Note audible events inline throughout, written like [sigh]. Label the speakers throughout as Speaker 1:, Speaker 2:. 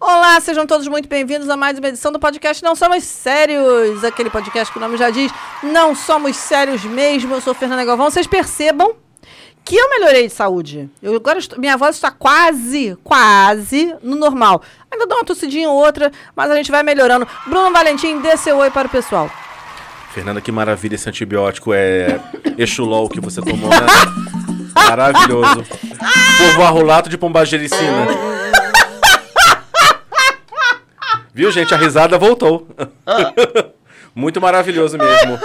Speaker 1: Olá, sejam todos muito bem-vindos a mais uma edição do podcast Não Somos Sérios, aquele podcast que o nome já diz, não somos sérios mesmo. Eu sou Fernanda Galvão. Vocês percebam que eu melhorei de saúde. Eu agora estou- minha voz está quase, quase no normal. Ainda dou uma tossidinha ou outra, mas a gente vai melhorando. Bruno Valentim, dê seu oi para o pessoal.
Speaker 2: Fernanda, que maravilha esse antibiótico é [laughs] Exulol que você tomou, né? [laughs] Maravilhoso. Povo arrulato de pombagericina. Viu, gente? A risada voltou. [laughs] Muito maravilhoso mesmo.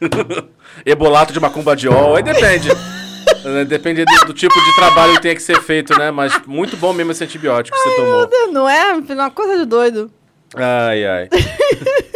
Speaker 2: [laughs] Ebolato de macumba de ol, aí depende. Eh, Depende do, do tipo de trabalho que tenha que ser feito, né? Mas muito bom mesmo esse antibiótico que você tomou.
Speaker 1: Não é? Uma coisa de doido.
Speaker 2: Ai, ai. [laughs]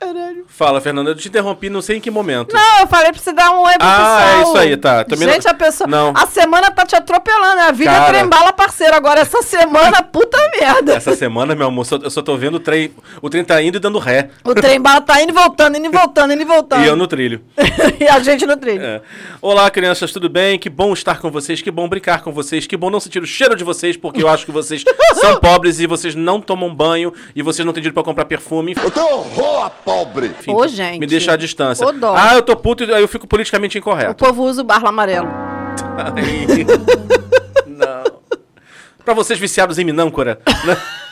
Speaker 1: Caralho.
Speaker 2: Fala, Fernanda, eu te interrompi, não sei em que momento.
Speaker 1: Não, eu falei pra você dar um oi pro
Speaker 2: Ah,
Speaker 1: pessoal.
Speaker 2: é isso aí, tá. Também
Speaker 1: Gente,
Speaker 2: não-
Speaker 1: a pessoa.
Speaker 2: não.
Speaker 1: A semana tá te atropelando. A vida
Speaker 2: Cara.
Speaker 1: é trembala, parceiro. Agora, essa semana, [laughs] puta merda.
Speaker 2: Essa semana, meu amor, eu só tô vendo o trem. O trem tá indo e dando ré.
Speaker 1: O trem-bala tá indo e voltando, indo e voltando, indo e voltando. [laughs]
Speaker 2: E eu no trilho. [laughs]
Speaker 1: e a gente no trilho.
Speaker 2: É. Olá, crianças, tudo bem? Que bom estar com vocês, que bom brincar com vocês, que bom não sentir o cheiro de vocês, porque eu acho que vocês são pobres e vocês não tomam banho e vocês não têm dinheiro pra comprar perfume.
Speaker 3: Eu tenho horror pobre.
Speaker 2: Enfim,
Speaker 1: Ô, gente.
Speaker 2: Me deixa à distância.
Speaker 1: Ô, dó.
Speaker 2: Ah, eu tô puto e aí eu fico politicamente
Speaker 1: O
Speaker 2: incorreto.
Speaker 1: povo usa o barro amarelo. [laughs]
Speaker 2: Ai. [laughs] não. Pra vocês viciados em minâncora. né? [laughs]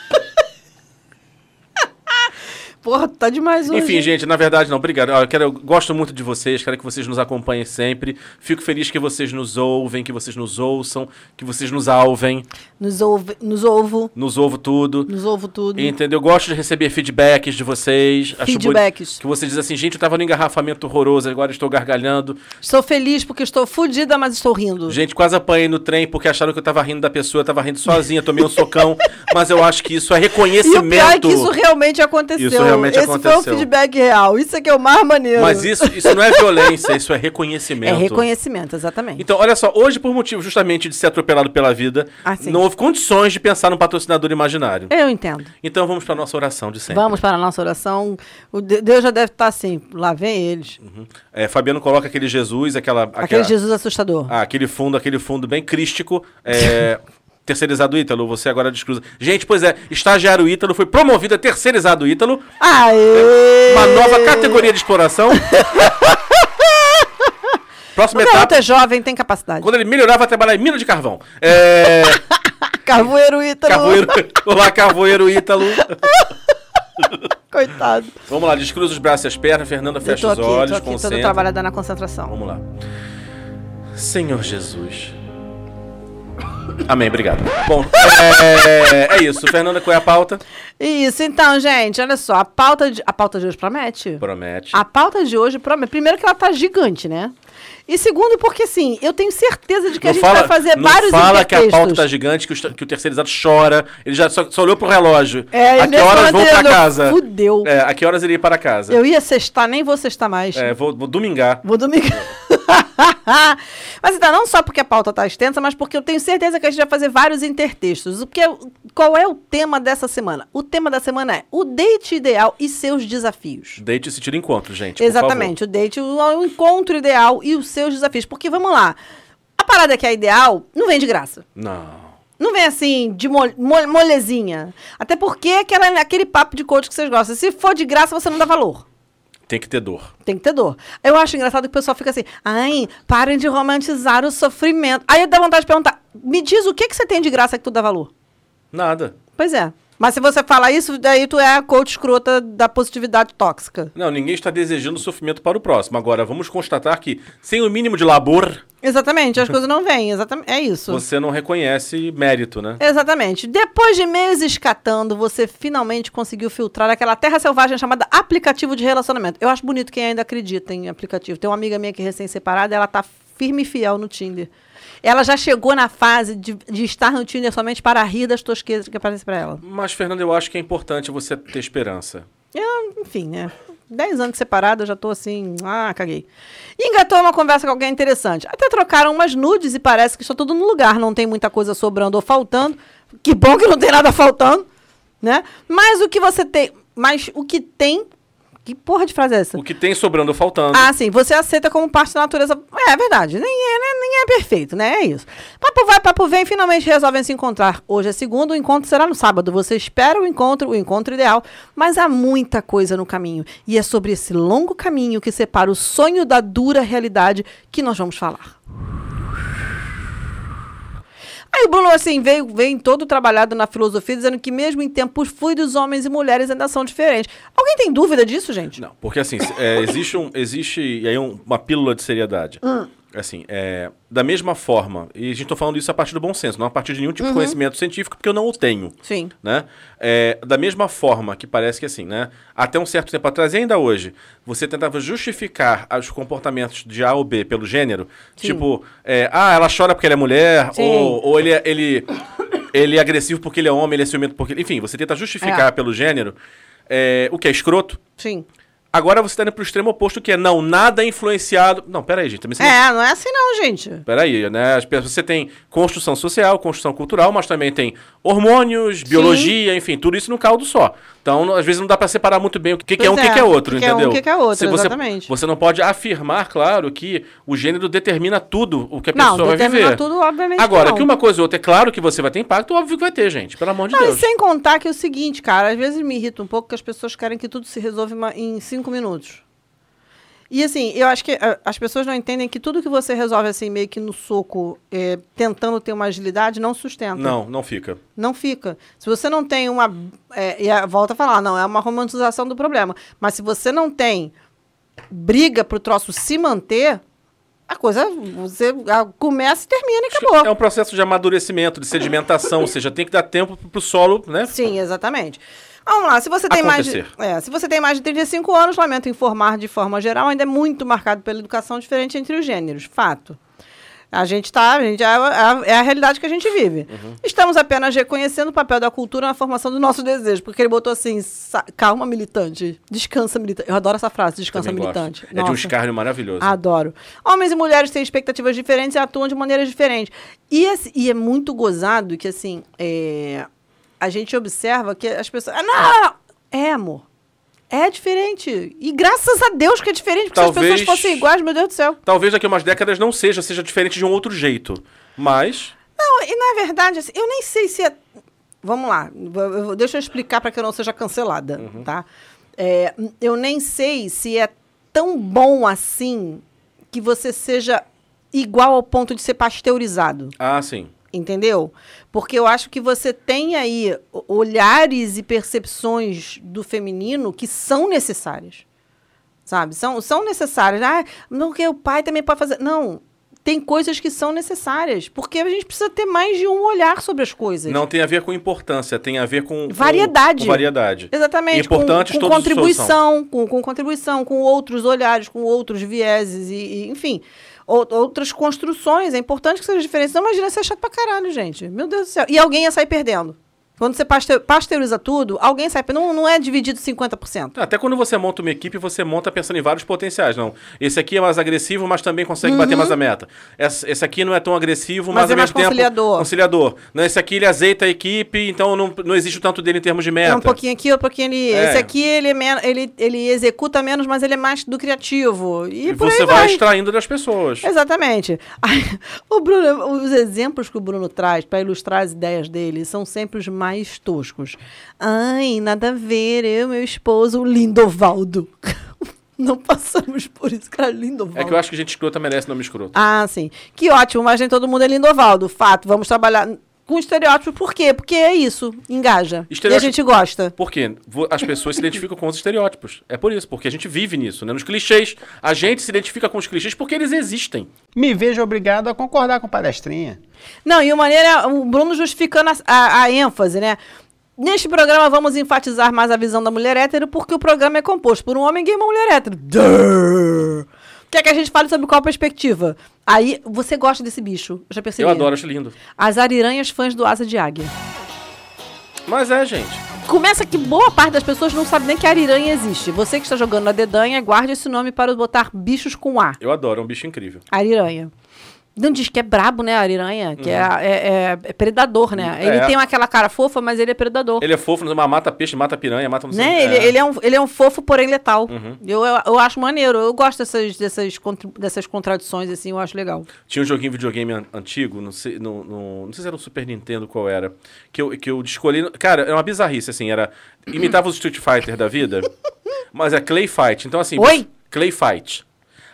Speaker 1: Porra, tá demais hoje.
Speaker 2: Enfim, gente, na verdade, não, obrigado. Eu, quero, eu gosto muito de vocês, quero que vocês nos acompanhem sempre. Fico feliz que vocês nos ouvem, que vocês nos ouçam, que vocês nos alvem,
Speaker 1: Nos ouve, nos ovo,
Speaker 2: nos ouvam tudo.
Speaker 1: nos ovo tudo.
Speaker 2: Entendeu? Eu gosto de receber feedbacks de vocês. Acho
Speaker 1: Feedbacks.
Speaker 2: Que vocês dizem assim, gente, eu tava no engarrafamento horroroso, agora estou gargalhando.
Speaker 1: Estou feliz porque estou fodida, mas estou rindo.
Speaker 2: Gente, quase apanhei no trem porque acharam que eu tava rindo da pessoa, eu tava rindo sozinha, tomei um socão. [laughs] mas eu acho que isso é
Speaker 1: E
Speaker 2: reconhecimento.
Speaker 1: o pior é que isso realmente aconteceu.
Speaker 2: Isso realmente
Speaker 1: Esse foi
Speaker 2: aconteceu.
Speaker 1: o feedback real. Isso é que é o mais maneiro.
Speaker 2: Mas isso, isso não é violência, isso é reconhecimento.
Speaker 1: É reconhecimento, exatamente.
Speaker 2: Então, olha só, hoje, por motivo justamente de ser atropelado pela vida,
Speaker 1: Ah,
Speaker 2: não houve condições de pensar num patrocinador imaginário.
Speaker 1: Eu entendo.
Speaker 2: Então vamos para nossa oração de sempre.
Speaker 1: Vamos para a nossa oração. O De- Deus já deve estar assim. Lá vem eles.
Speaker 2: É, Fabiano coloca aquele Jesus, aquela.
Speaker 1: Aquele
Speaker 2: aquela-
Speaker 1: Jesus assustador.
Speaker 2: Ah, aquele fundo, aquele fundo bem crístico. É, [laughs] terceirizado Ítalo, você agora descruza. Gente, pois é, estagiário Ítalo foi promovido a terceirizado Ítalo,
Speaker 1: Aê!
Speaker 2: uma nova categoria de exploração. [laughs] Próxima
Speaker 1: O
Speaker 2: etapa,
Speaker 1: é jovem, tem capacidade.
Speaker 2: quando ele melhorar, vai trabalhar em mina de carvão. É, [laughs]
Speaker 1: Carvoeiro Ítalo.
Speaker 2: carvoeiro, olá, carvoeiro Ítalo. [laughs]
Speaker 1: Coitado.
Speaker 2: Vamos lá, descruza os braços e as pernas, Fernanda
Speaker 1: Eu
Speaker 2: fecha
Speaker 1: tô
Speaker 2: os
Speaker 1: aqui,
Speaker 2: olhos,
Speaker 1: aqui,
Speaker 2: concentra.
Speaker 1: trabalhada na concentração.
Speaker 2: Vamos lá. Senhor Jesus. Amém, obrigado. Bom, é, é isso. Fernanda, qual é a pauta?
Speaker 1: Isso, então, gente, olha só. A pauta de, a pauta de hoje promete?
Speaker 2: Promete.
Speaker 1: A pauta de hoje promete. Primeiro que ela tá gigante, né? E segundo, porque assim, eu tenho certeza de que a gente vai fazer
Speaker 2: não
Speaker 1: vários
Speaker 2: fala que a pauta tá gigante, que o, que o terceirizado chora. Ele já só, só olhou pro relógio.
Speaker 1: É,
Speaker 2: a que horas
Speaker 1: tá
Speaker 2: vou pra casa?
Speaker 1: Fudeu.
Speaker 2: É, a que horas ele ir para casa?
Speaker 1: Eu ia sextar, nem vou sextar mais.
Speaker 2: É, vou, vou domingar.
Speaker 1: Vou domingo. [laughs] mas então, não só porque a pauta tá extensa, mas porque eu tenho certeza que a gente vai fazer vários intertextos. O que é- qual é o tema dessa semana? O tema da semana é o date ideal e seus desafios.
Speaker 2: Deite e se tira encontro, gente.
Speaker 1: Exatamente, o date, o, o encontro ideal e os seus desafios. Porque vamos lá, a parada que é ideal não vem de graça.
Speaker 2: Não.
Speaker 1: Não vem assim, de mole, mole- molezinha. Até porque aquela, aquele papo de coach que vocês gostam. Se for de graça, você não dá valor.
Speaker 2: Tem que ter dor.
Speaker 1: Tem que ter dor. Eu acho engraçado que o pessoal fica assim, ai, parem de romantizar o sofrimento. Aí dá vontade de perguntar, me diz o que, que você tem de graça que tu dá valor?
Speaker 2: Nada.
Speaker 1: Pois é. Mas se você fala isso, daí tu é a coach escrota da positividade tóxica.
Speaker 2: Não, ninguém está desejando sofrimento para o próximo. Agora, vamos constatar que, sem o mínimo de labor,
Speaker 1: Exatamente, as coisas não vêm. Exatamente, é isso.
Speaker 2: você não reconhece mérito, né?
Speaker 1: Exatamente. Depois de meses escatando, você finalmente conseguiu filtrar aquela terra selvagem chamada aplicativo de relacionamento. Eu acho bonito quem ainda acredita em aplicativo. Tem uma amiga minha que é recém-separada, ela tá firme e fiel no Tinder. Ela já chegou na fase de, de estar no Tinder somente para rir das tosquezas que aparecem para ela.
Speaker 2: Mas, Fernando, eu acho que é importante você ter esperança.
Speaker 1: Eu, enfim, né? Dez anos separada, já tô assim, ah, caguei. E engatou uma conversa com alguém interessante. Até trocaram umas nudes e parece que está tudo no lugar. Não tem muita coisa sobrando ou faltando. Que bom que não tem nada faltando, né? Mas o que você tem. mas o que tem. Que porra de frase é essa?
Speaker 2: O que tem sobrando ou faltando.
Speaker 1: Ah, sim, você aceita como parte da natureza. É, é verdade, nem é, né, nem é perfeito, né? É isso. Papo vai, papo vem, finalmente resolvem se encontrar. Hoje é segundo, o encontro será no sábado. Você espera o encontro, o encontro ideal, mas há muita coisa no caminho. E é sobre esse longo caminho que separa o sonho da dura realidade que nós vamos falar. Aí o Bruno, assim, veio, veio todo trabalhado na filosofia, dizendo que mesmo em tempos fluidos, homens e mulheres ainda são diferentes. Alguém tem dúvida disso, gente?
Speaker 2: Não, porque assim, é, existe, um, existe e aí um- uma pílula de seriedade. Assim, é, da mesma forma, e a gente está falando isso a partir do bom senso, não a partir de nenhum tipo de conhecimento científico, porque eu não o tenho.
Speaker 1: Sim.
Speaker 2: Né? É, da mesma forma que parece que assim, né? Até um certo tempo atrás, e ainda hoje, você tentava justificar os comportamentos de A ou B pelo gênero.
Speaker 1: Sim.
Speaker 2: Tipo, é, ah, ela chora porque ela é mulher,
Speaker 1: Sim.
Speaker 2: ou, ou ele, é- ele, ele é agressivo porque ele é homem, ele é ciumento porque. Enfim, você tenta justificar
Speaker 1: É.
Speaker 2: pelo gênero, é, o que é escroto.
Speaker 1: Sim.
Speaker 2: Agora você tá indo pro extremo oposto, que é não, nada é influenciado. Não, peraí, gente. Também você não-
Speaker 1: É, não é assim não, gente.
Speaker 2: Peraí, né? As pessoas, você tem construção social, construção cultural, mas também tem hormônios, biologia, enfim, tudo isso num caldo só. Então, não- às vezes não dá pra separar muito bem o que, que é um e o
Speaker 1: Pois
Speaker 2: que, é
Speaker 1: é,
Speaker 2: outro,
Speaker 1: o que que é um,
Speaker 2: entendeu?
Speaker 1: o que é outro,
Speaker 2: Se você,
Speaker 1: exatamente.
Speaker 2: Você não pode afirmar, claro, que o gênero determina tudo o que a
Speaker 1: Não,
Speaker 2: pessoa vai
Speaker 1: determina
Speaker 2: viver.
Speaker 1: tudo, obviamente
Speaker 2: Agora,
Speaker 1: que não.
Speaker 2: que uma coisa ou outra, é claro que você vai ter impacto, óbvio que vai ter, gente. Pelo amor de
Speaker 1: Não, e
Speaker 2: Deus.
Speaker 1: sem contar que é o seguinte, cara, às vezes me irrita um pouco que as pessoas querem que tudo se resolva em cinco minutos. E assim, eu acho que ah, as pessoas não entendem que tudo que você resolve assim, meio que no soco, é, tentando ter uma agilidade, não sustenta.
Speaker 2: Não, não fica.
Speaker 1: Não fica. Se você não tem uma. É, e a- volta a falar, não, é uma romantização do problema. Mas se você não tem briga pro troço se manter, a coisa você começa e termina e acabou.
Speaker 2: É um processo de amadurecimento, de sedimentação, ou seja, tem que dar tempo pro, pro solo, né?
Speaker 1: Sim, exatamente. Vamos lá, se você tem mais de, é, se você tem mais de 35 anos, lamento informar de forma geral, ainda é muito marcado pela educação diferente entre os gêneros. Fato. A gente está, é, a, é a realidade que a gente vive.
Speaker 2: Uhum.
Speaker 1: Estamos apenas reconhecendo o papel da cultura na formação do nosso desejo, porque ele botou assim, calma militante, descansa militante. Eu adoro essa frase, descansa
Speaker 2: Também
Speaker 1: militante.
Speaker 2: É de um escárnio maravilhoso.
Speaker 1: Adoro. Homens e mulheres têm expectativas diferentes e atuam de maneiras diferentes. E, e é muito gozado que, assim, é, a gente observa que as pessoas. Ah, não. É, amor. É diferente. E graças a Deus que é diferente, porque se
Speaker 2: Talvez-
Speaker 1: as pessoas fossem iguais, meu Deus do céu.
Speaker 2: Talvez daqui a umas décadas não seja, seja diferente de um outro jeito. Mas.
Speaker 1: Não, e na verdade, assim, eu nem sei se é. Vamos lá, deixa eu explicar para que eu não seja cancelada, tá? É, eu nem sei se é tão bom assim que você seja igual ao ponto de ser pasteurizado.
Speaker 2: Ah, sim.
Speaker 1: Entendeu? Porque eu acho que você tem aí olhares e percepções do feminino que são necessárias. Sabe? São, são necessárias. Ah, não, que o pai também pode fazer. Não. Tem coisas que são necessárias. Porque a gente precisa ter mais de um olhar sobre as coisas.
Speaker 2: Não tem a ver com importância, tem a ver com. com-
Speaker 1: Variedade.
Speaker 2: Com variedade.
Speaker 1: Exatamente.
Speaker 2: Importantes
Speaker 1: com, com contribuição, com, com contribuição, com outros olhares, com outros vieses, e, e, enfim, ou- outras construções. É importante que seja diferente. Não imagina ser chato pra caralho, gente. Meu Deus do céu. E alguém ia sair perdendo. Quando você paste- pasteuriza tudo, alguém sai. Não, não é dividido 50%.
Speaker 2: Até quando você monta uma equipe, você monta pensando em vários potenciais. Não, esse aqui é mais agressivo, mas também consegue bater mais a meta. Esse, esse aqui não é tão agressivo, mas,
Speaker 1: Mas é
Speaker 2: ao
Speaker 1: mais
Speaker 2: mesmo tempo
Speaker 1: conciliador.
Speaker 2: conciliador. Não, esse aqui ele azeita a equipe, então não, não existe o tanto dele em termos de meta.
Speaker 1: É um pouquinho aqui, um pouquinho ali.
Speaker 2: É.
Speaker 1: Esse aqui, ele, é ele, ele executa menos, mas ele é mais do criativo. E,
Speaker 2: E você vai
Speaker 1: vai.
Speaker 2: extraindo das pessoas.
Speaker 1: Exatamente. [laughs] Aí, o Bruno, os exemplos que o Bruno traz para ilustrar as ideias dele são sempre os mais toscos. Ai, nada a ver, eu e meu esposo, o Lindovaldo. [laughs] Não passamos por isso, cara, Lindovaldo.
Speaker 2: É que eu acho que gente escrota merece nome escroto.
Speaker 1: Ah, sim. Que ótimo, mas nem todo mundo é Lindovaldo. Fato, vamos trabalhar com estereótipos. Por quê? Porque é isso, engaja. E a gente gosta.
Speaker 2: Por quê? As pessoas se identificam com os estereótipos. É por isso, porque a gente vive nisso, né? Nos clichês. A gente se identifica com os clichês porque eles existem.
Speaker 4: Me vejo obrigado a concordar com o palestrinha.
Speaker 1: Não, e o maneira, o Bruno justificando a, a- a ênfase, né? Neste programa vamos enfatizar mais a visão da mulher hétero, porque o programa é composto por um homem gay e uma mulher hétero. Duh! Quer que a gente fale sobre qual perspectiva? Aí, você gosta desse bicho, eu já percebi.
Speaker 2: Eu adoro, acho lindo.
Speaker 1: As ariranhas fãs do Asa de Águia.
Speaker 2: Mas é, gente.
Speaker 1: Começa que boa parte das pessoas não sabe nem que ariranha existe. Você que está jogando na dedanha, guarde esse nome para botar bichos com A.
Speaker 2: Eu adoro, é um bicho incrível.
Speaker 1: Ariranha. Não diz que é brabo, né, a ariranha? Que é, é, é- é predador, né?
Speaker 2: É.
Speaker 1: Ele tem aquela cara fofa, mas ele é predador.
Speaker 2: Ele é fofo, mas mata peixe, mata piranha, mata não sei
Speaker 1: Né? Ele, ele, é um, ele é um fofo, porém letal.
Speaker 2: Uhum.
Speaker 1: Eu, eu, eu acho maneiro. Eu gosto dessas, dessas, dessas contradições, assim, eu acho legal.
Speaker 2: Tinha um joguinho videogame an- antigo, não sei, no, no- não sei se era o Super Nintendo, qual era, que eu, que eu escolhi... Cara, era uma bizarrice, assim, era... Imitava os Street Fighter da vida, [laughs] mas é Clay Fight. Então, assim...
Speaker 1: Oi?
Speaker 2: Clay Fight.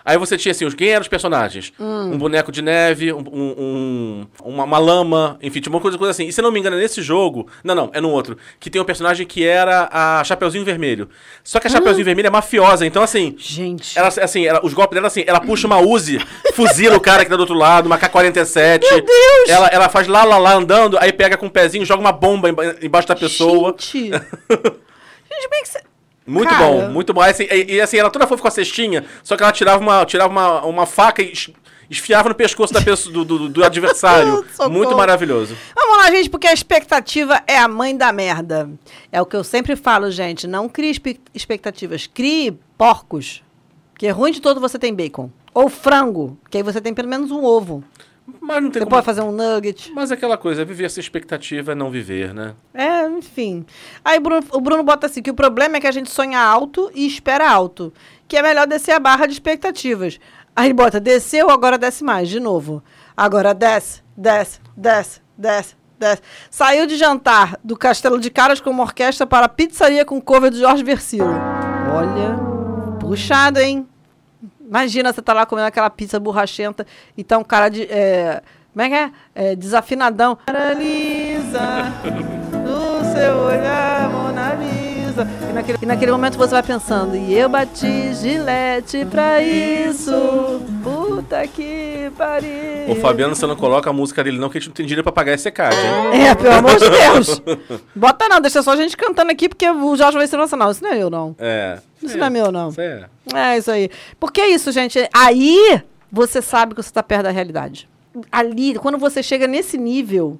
Speaker 2: Aí você tinha, assim, os, quem eram os personagens?
Speaker 1: Hum.
Speaker 2: Um boneco de neve, um, um- um- uma, uma lama, enfim, tinha uma coisa, coisa assim. E se não me engano, é nesse jogo... Não, não, é no outro. Que tem um personagem que era a Chapeuzinho Vermelho. Só que a Chapeuzinho Vermelho é mafiosa, então, assim...
Speaker 1: Gente.
Speaker 2: Ela, assim, ela- os golpes dela, assim, ela puxa uma Uzi, fuzila o cara que tá do outro lado, uma K-47.
Speaker 1: Meu Deus!
Speaker 2: Ela, ela faz lá, lá, lá, andando, aí pega com o pezinho, joga uma bomba emba- embaixo da pessoa. [laughs]
Speaker 1: Gente. Gente, é que você...
Speaker 2: Muito
Speaker 1: Cara.
Speaker 2: bom, muito bom. Assim, e, e, assim, ela toda fofa com a cestinha, só que ela tirava uma, tirava uma, uma faca e es- esfiava no pescoço da pessoa, do, do, do adversário. [laughs] Muito maravilhoso.
Speaker 1: Vamos lá, gente, porque a expectativa é a mãe da merda. É o que eu sempre falo, gente. Não crie expectativas. Crie porcos. Que é ruim de todo você tem bacon. Ou frango, que aí você tem pelo menos um ovo.
Speaker 2: Mas não tem
Speaker 1: Você
Speaker 2: como...
Speaker 1: pode fazer um nugget.
Speaker 2: Mas é aquela coisa, viver essa expectativa é não viver, né?
Speaker 1: É, enfim. Aí Bruno- o Bruno bota assim, que o problema é que a gente sonha alto e espera alto. Que é melhor descer a barra de expectativas. Aí ele bota, desceu, agora desce mais, de novo. Agora desce, desce, desce, desce, desce. Saiu de jantar do Castelo de Caras com uma orquestra para a pizzaria com cover do Jorge Versilo. Olha, puxado, hein? Imagina você tá lá comendo aquela pizza borrachenta e tá um cara de. é, como é que é? É, desafinadão. Paralisa no seu olhar, Mona Lisa. E naquele, e naquele momento você vai pensando, e eu bati gilete pra isso. Puta que pariu.
Speaker 2: O Fabiano, você não coloca a música dele não, que a gente não tem dinheiro pra pagar esse card, hein? [laughs]
Speaker 1: É, pelo amor de Deus. [laughs] Bota não, deixa só a gente cantando aqui, porque o Jorge vai ser não. Isso não é eu, não.
Speaker 2: É.
Speaker 1: Isso não é meu, não.
Speaker 2: Isso é.
Speaker 1: É isso aí. Porque é isso, gente. Aí você sabe que você está perto da realidade. Ali, quando você chega nesse nível,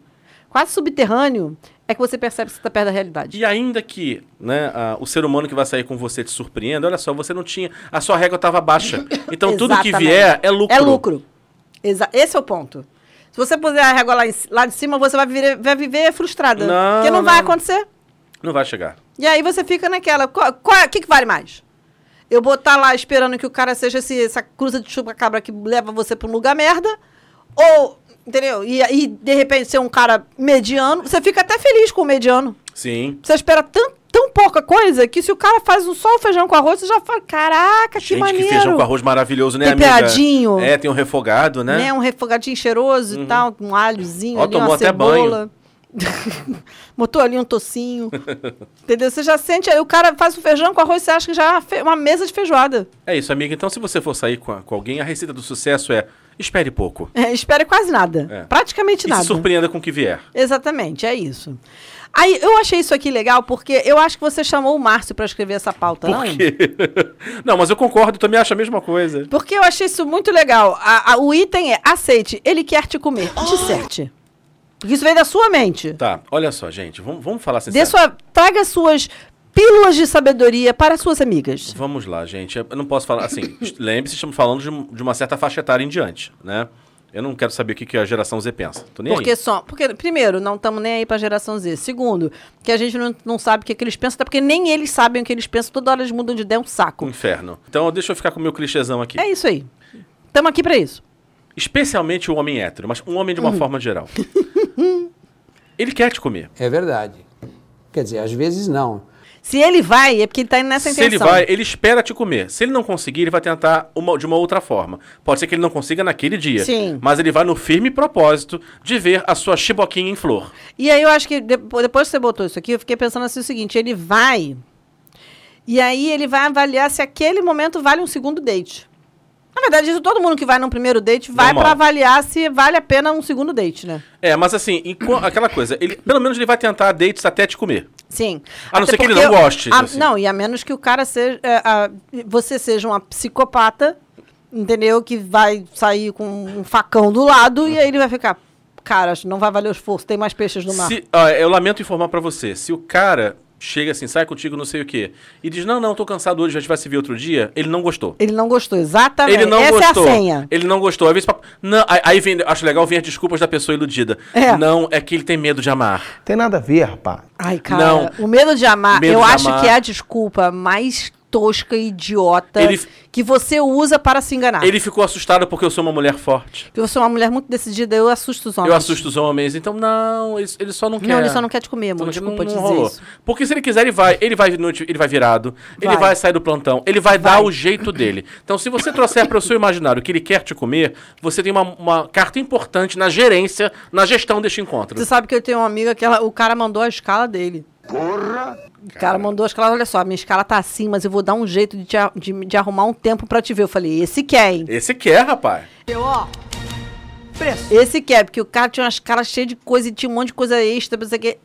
Speaker 1: quase subterrâneo, é que você percebe que você está perto da realidade.
Speaker 2: E ainda que né, a- o ser humano que vai sair com você te surpreenda, olha só, você não tinha. A sua régua estava baixa. Então tudo que vier é lucro.
Speaker 1: É lucro. Exa esse é o ponto. Se você puser a régua lá, lá de cima, você vai viver, vai viver frustrada.
Speaker 2: Não,
Speaker 1: porque não, vai
Speaker 2: não.
Speaker 1: acontecer.
Speaker 2: Não vai chegar.
Speaker 1: E aí você fica naquela. O que, que vale mais? Eu botar lá esperando que o cara seja esse, essa cruza de chupa-cabra que leva você para um lugar merda? Ou, entendeu? E aí, de repente, ser um cara mediano. Você fica até feliz com o mediano.
Speaker 2: Sim.
Speaker 1: Você espera tão, tão pouca coisa que se o cara faz um só o feijão com arroz, você já fala: caraca, que
Speaker 2: Gente,
Speaker 1: maneiro.
Speaker 2: que feijão com arroz maravilhoso, né,
Speaker 1: Temperadinho.
Speaker 2: amiga? É, tem um refogado, né?
Speaker 1: né? Um refogadinho cheiroso e tal, um alhozinho,
Speaker 2: Ó,
Speaker 1: ali, uma
Speaker 2: tomou até
Speaker 1: cebola. [laughs] Botou ali um tocinho. [laughs] Entendeu? Você já sente. Aí o cara faz o feijão com arroz, você acha que já é uma uma mesa de feijoada.
Speaker 2: É isso, amiga. Então, se você for sair com, a- com alguém, a receita do sucesso é espere pouco.
Speaker 1: É, espere quase nada.
Speaker 2: É.
Speaker 1: Praticamente
Speaker 2: E
Speaker 1: nada.
Speaker 2: se surpreenda com o que vier.
Speaker 1: Exatamente, é isso. Aí eu achei isso aqui legal porque eu acho que você chamou o Márcio para escrever essa pauta, não?
Speaker 2: Por quê? [laughs] não, mas eu concordo, também acho a mesma coisa.
Speaker 1: Porque eu achei isso muito legal. A- a- o item é aceite, ele quer te comer. Disserte. Porque isso veio da sua mente.
Speaker 2: Tá, olha só, gente, vamos, vamos falar
Speaker 1: Dê
Speaker 2: sincero.
Speaker 1: sua, traga suas pílulas de sabedoria para suas amigas.
Speaker 2: Vamos lá, gente. Eu não posso falar assim. [laughs] Lembre-se, estamos falando de, de uma certa faixa etária em diante, né? Eu não quero saber o que, que a geração Z pensa. Tô nem
Speaker 1: Porque
Speaker 2: aí.
Speaker 1: só, porque primeiro, não estamos nem aí para a geração Z. Segundo, que a gente não, não sabe o que, que eles pensam, até porque nem eles sabem o que eles pensam, toda hora eles mudam de ideia, é um saco.
Speaker 2: Inferno. Então, deixa eu ficar com o meu clichêzão aqui.
Speaker 1: É isso aí. Estamos aqui para isso.
Speaker 2: Especialmente o homem hétero, mas um homem de uma
Speaker 1: Uhum.
Speaker 2: forma geral. [laughs] Ele quer te comer.
Speaker 5: É verdade. Quer dizer, às vezes não.
Speaker 1: Se ele vai, é porque ele está indo nessa
Speaker 2: Se
Speaker 1: intenção.
Speaker 2: ele vai, ele espera te comer. Se ele não conseguir, ele vai tentar uma- de uma outra forma. Pode ser que ele não consiga naquele dia.
Speaker 1: Sim.
Speaker 2: Mas ele vai no firme propósito de ver a sua chiboquinha em flor.
Speaker 1: E aí eu acho que depois, depois que você botou isso aqui, eu fiquei pensando assim o seguinte, ele vai e aí ele vai avaliar se aquele momento vale um segundo date. Na verdade, isso todo mundo que vai num primeiro date vai para avaliar se vale a pena um segundo date, né?
Speaker 2: É, mas assim, aquela coisa, ele, pelo menos ele vai tentar dates até te comer.
Speaker 1: Sim.
Speaker 2: A não ser que ele não goste,
Speaker 1: a-
Speaker 2: assim.
Speaker 1: Não, e a menos que o cara seja. é, a- você seja uma psicopata, entendeu? Que vai sair com um facão do lado e aí ele vai ficar. Cara, não vai valer o esforço, tem mais peixes no mar.
Speaker 2: Se, ó, eu lamento informar pra você, se o cara chega assim, sai contigo, não sei o quê, e diz, não, não, tô cansado hoje, a gente vai se ver outro dia, ele não gostou.
Speaker 1: Ele não gostou, exatamente.
Speaker 2: Ele não
Speaker 1: Essa
Speaker 2: gostou.
Speaker 1: é a senha.
Speaker 2: Ele não gostou. Às vezes, papo- não, aí, aí vem, acho legal vir as desculpas da pessoa iludida.
Speaker 1: É.
Speaker 2: Não, é que ele tem medo de amar.
Speaker 4: Tem nada a ver, rapaz.
Speaker 1: Ai, cara,
Speaker 2: Não.
Speaker 1: o medo de amar,
Speaker 2: Medo
Speaker 1: eu
Speaker 2: de
Speaker 1: acho
Speaker 2: amar.
Speaker 1: que é a desculpa mais tosca e idiota
Speaker 2: Ele-
Speaker 1: que você usa para se enganar.
Speaker 2: Ele ficou assustado porque eu sou uma mulher forte.
Speaker 1: Porque eu sou uma mulher muito decidida, eu assusto os homens.
Speaker 2: Eu assusto os homens, então não, ele, ele só não quer.
Speaker 1: Não, ele só não quer te comer, amor.
Speaker 2: não quer-
Speaker 1: Desculpa
Speaker 2: não-
Speaker 1: te
Speaker 2: não
Speaker 1: dizer
Speaker 2: rolou.
Speaker 1: isso.
Speaker 2: Porque se ele quiser, ele vai. Ele vai, no- ele vai virado, ele
Speaker 1: Vai.
Speaker 2: vai sair do plantão, ele vai, dar o jeito dele. Então, se você trouxer para o seu imaginário que ele quer te comer, você tem uma, uma carta importante na gerência, na gestão deste encontro.
Speaker 1: Você sabe que eu tenho uma amiga que ela- o cara mandou a escala dele.
Speaker 3: Porra!
Speaker 1: O cara mandou a escala, olha só, a minha escala tá assim, mas eu vou dar um jeito de, te de, de arrumar um tempo pra te ver. Eu falei, esse quer, hein?
Speaker 2: Esse quer, rapaz.
Speaker 1: Eu, ó. Preço. Esse quer, porque o cara tinha uma escala cheia de coisa e tinha um monte de coisa extra, não sei o quê.